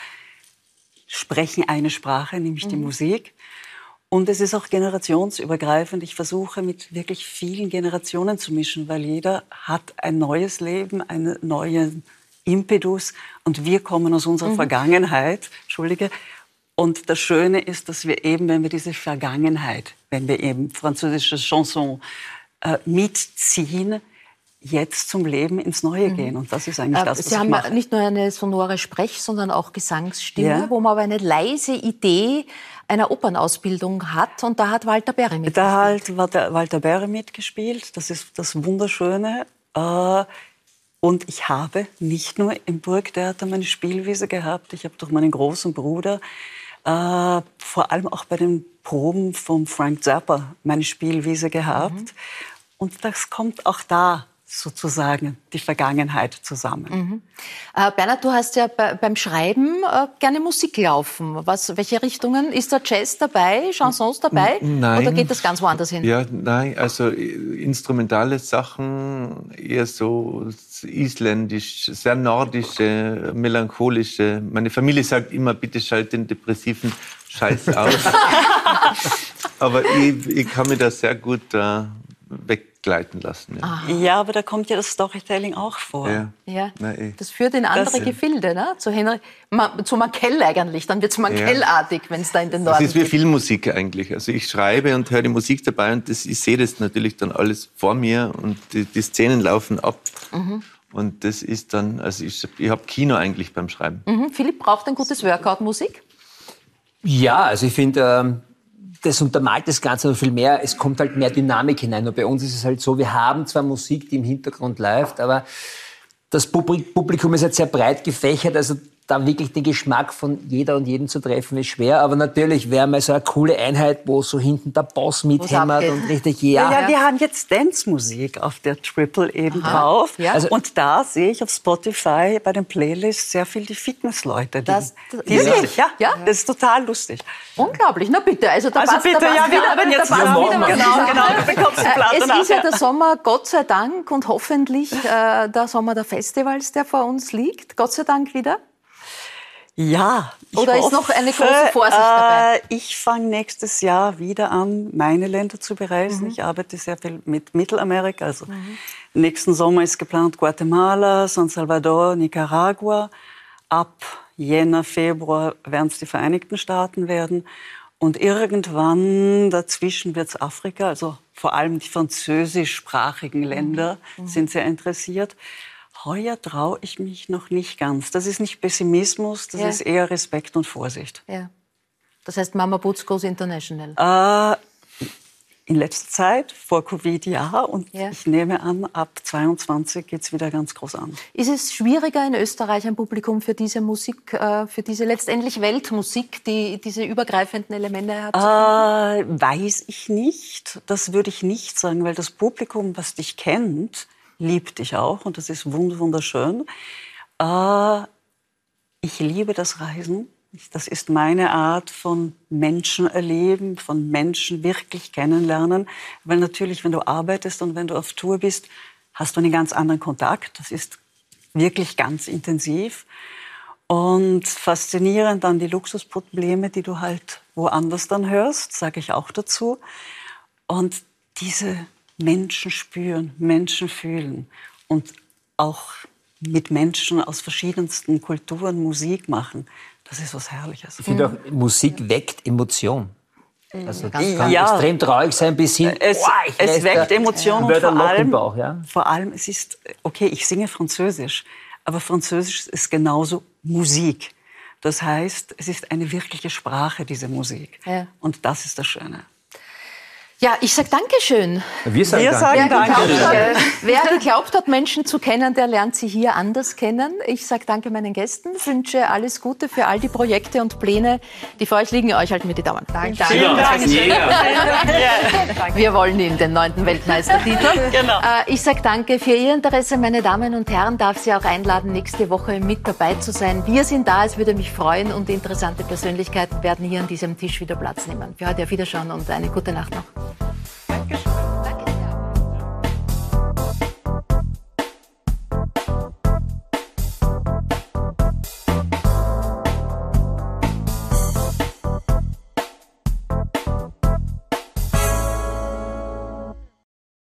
sprechen eine Sprache, nämlich mhm. die Musik. Und es ist auch generationsübergreifend. Ich versuche mit wirklich vielen Generationen zu mischen, weil jeder hat ein neues Leben, einen neuen Impetus und wir kommen aus unserer mhm. Vergangenheit, Entschuldige. Und das Schöne ist, dass wir eben, wenn wir diese Vergangenheit, wenn wir eben französische Chanson äh, mitziehen, jetzt zum Leben ins Neue mhm. gehen. Und das ist eigentlich äh, das, was Sie ich haben mache. nicht nur eine sonore Sprech-, sondern auch Gesangsstimme, ja. wo man aber eine leise Idee einer Opernausbildung hat. Und da hat Walter Berry mitgespielt. Da hat Walter Berry mitgespielt. Das ist das Wunderschöne. Äh, und ich habe nicht nur im Burgtheater meine Spielwiese gehabt, ich habe durch meinen großen Bruder äh, vor allem auch bei den Proben von Frank Zappa meine Spielwiese gehabt. Mhm. Und das kommt auch da sozusagen die Vergangenheit zusammen. Mhm. Äh, Bernhard, du hast ja bei, beim Schreiben äh, gerne Musik laufen. Was, welche Richtungen? Ist da Jazz dabei, Chansons dabei? Nein. Oder geht das ganz woanders hin? Ja, nein, also äh, instrumentale Sachen eher so isländisch, sehr nordische, melancholische. Meine Familie sagt immer, bitte schalt den depressiven Scheiß aus. Aber ich, ich kann mir das sehr gut äh, weg gleiten lassen. Ja. ja. aber da kommt ja das Storytelling auch vor. Ja. ja. Nein, das führt in andere das, Gefilde, ne? zu, Henry, zu Markell eigentlich. Dann wird es Markellartig, ja. wenn es da in den Norden geht. Das ist wie Filmmusik eigentlich. Also ich schreibe und höre die Musik dabei und das, ich sehe das natürlich dann alles vor mir und die, die Szenen laufen ab. Mhm. Und das ist dann, also ich, ich habe Kino eigentlich beim Schreiben. Mhm. Philipp braucht ein gutes Workout Musik? Ja, also ich finde, ähm, das untermalt das Ganze noch viel mehr. Es kommt halt mehr Dynamik hinein. Und bei uns ist es halt so, wir haben zwar Musik, die im Hintergrund läuft, aber das Publikum ist halt sehr breit gefächert. Also da wirklich den Geschmack von jeder und jedem zu treffen, ist schwer. Aber natürlich wäre mal so eine coole Einheit, wo so hinten der Boss mithämmert und richtig ja. Ja, wir haben jetzt Dance-Musik auf der Triple eben Aha. drauf. Ja. Also, und da sehe ich auf Spotify bei den Playlists sehr viel die Fitnessleute. Die, das, die ja. Wirklich, ja, ja, das ist total lustig. Unglaublich. Na bitte, also da also passt, bitte, da ja, wir haben jetzt wieder, wieder genau, genau, du bekommst eine Platte Es ist ja der Sommer, Gott sei Dank, und hoffentlich äh, der Sommer der Festivals, der vor uns liegt. Gott sei Dank wieder. Ja. Oder hoffe, ist noch eine große Vorsicht dabei? Äh, ich fange nächstes Jahr wieder an, meine Länder zu bereisen. Mhm. Ich arbeite sehr viel mit Mittelamerika. Also mhm. nächsten Sommer ist geplant Guatemala, San Salvador, Nicaragua. Ab Jänner, Februar werden es die Vereinigten Staaten werden. Und irgendwann dazwischen wird es Afrika, also vor allem die französischsprachigen Länder mhm. sind sehr interessiert. Heuer traue ich mich noch nicht ganz. Das ist nicht Pessimismus, das ja. ist eher Respekt und Vorsicht. Ja. Das heißt Mama Boots goes international? Äh, in letzter Zeit, vor Covid ja, und ja. ich nehme an, ab 22 geht es wieder ganz groß an. Ist es schwieriger in Österreich ein Publikum für diese Musik, äh, für diese letztendlich Weltmusik, die diese übergreifenden Elemente hat? Äh, weiß ich nicht. Das würde ich nicht sagen, weil das Publikum, was dich kennt, liebt dich auch und das ist wunderschön. Äh, ich liebe das Reisen. Das ist meine Art von Menschen erleben, von Menschen wirklich kennenlernen. Weil natürlich, wenn du arbeitest und wenn du auf Tour bist, hast du einen ganz anderen Kontakt. Das ist wirklich ganz intensiv. Und faszinierend dann die Luxusprobleme, die du halt woanders dann hörst, sage ich auch dazu. Und diese Menschen spüren, Menschen fühlen und auch mit Menschen aus verschiedensten Kulturen Musik machen. Das ist was Herrliches. Ich finde auch, Musik weckt Emotion. Also das kann ja. extrem traurig sein bis hin. Es, oh, es weckt Emotionen und vor allem, Bauch, ja? vor allem, es ist, okay, ich singe Französisch, aber Französisch ist genauso Musik. Das heißt, es ist eine wirkliche Sprache, diese Musik. Ja. Und das ist das Schöne. Ja, ich sage Dankeschön. Wir sagen, Wir sagen Dankeschön. Danke. Wer geglaubt hat, Menschen zu kennen, der lernt sie hier anders kennen. Ich sage Danke meinen Gästen, wünsche alles Gute für all die Projekte und Pläne, die vor euch liegen. Euch halt mit die Daumen. Danke. Vielen Dank. Wir wollen Ihnen den neunten Weltmeistertitel. Genau. Äh, ich sage Danke für Ihr Interesse, meine Damen und Herren. Darf Sie auch einladen, nächste Woche mit dabei zu sein. Wir sind da, es würde mich freuen und interessante Persönlichkeiten werden hier an diesem Tisch wieder Platz nehmen. Für heute auf Wiederschauen und eine gute Nacht noch. Dankeschön. Dankeschön.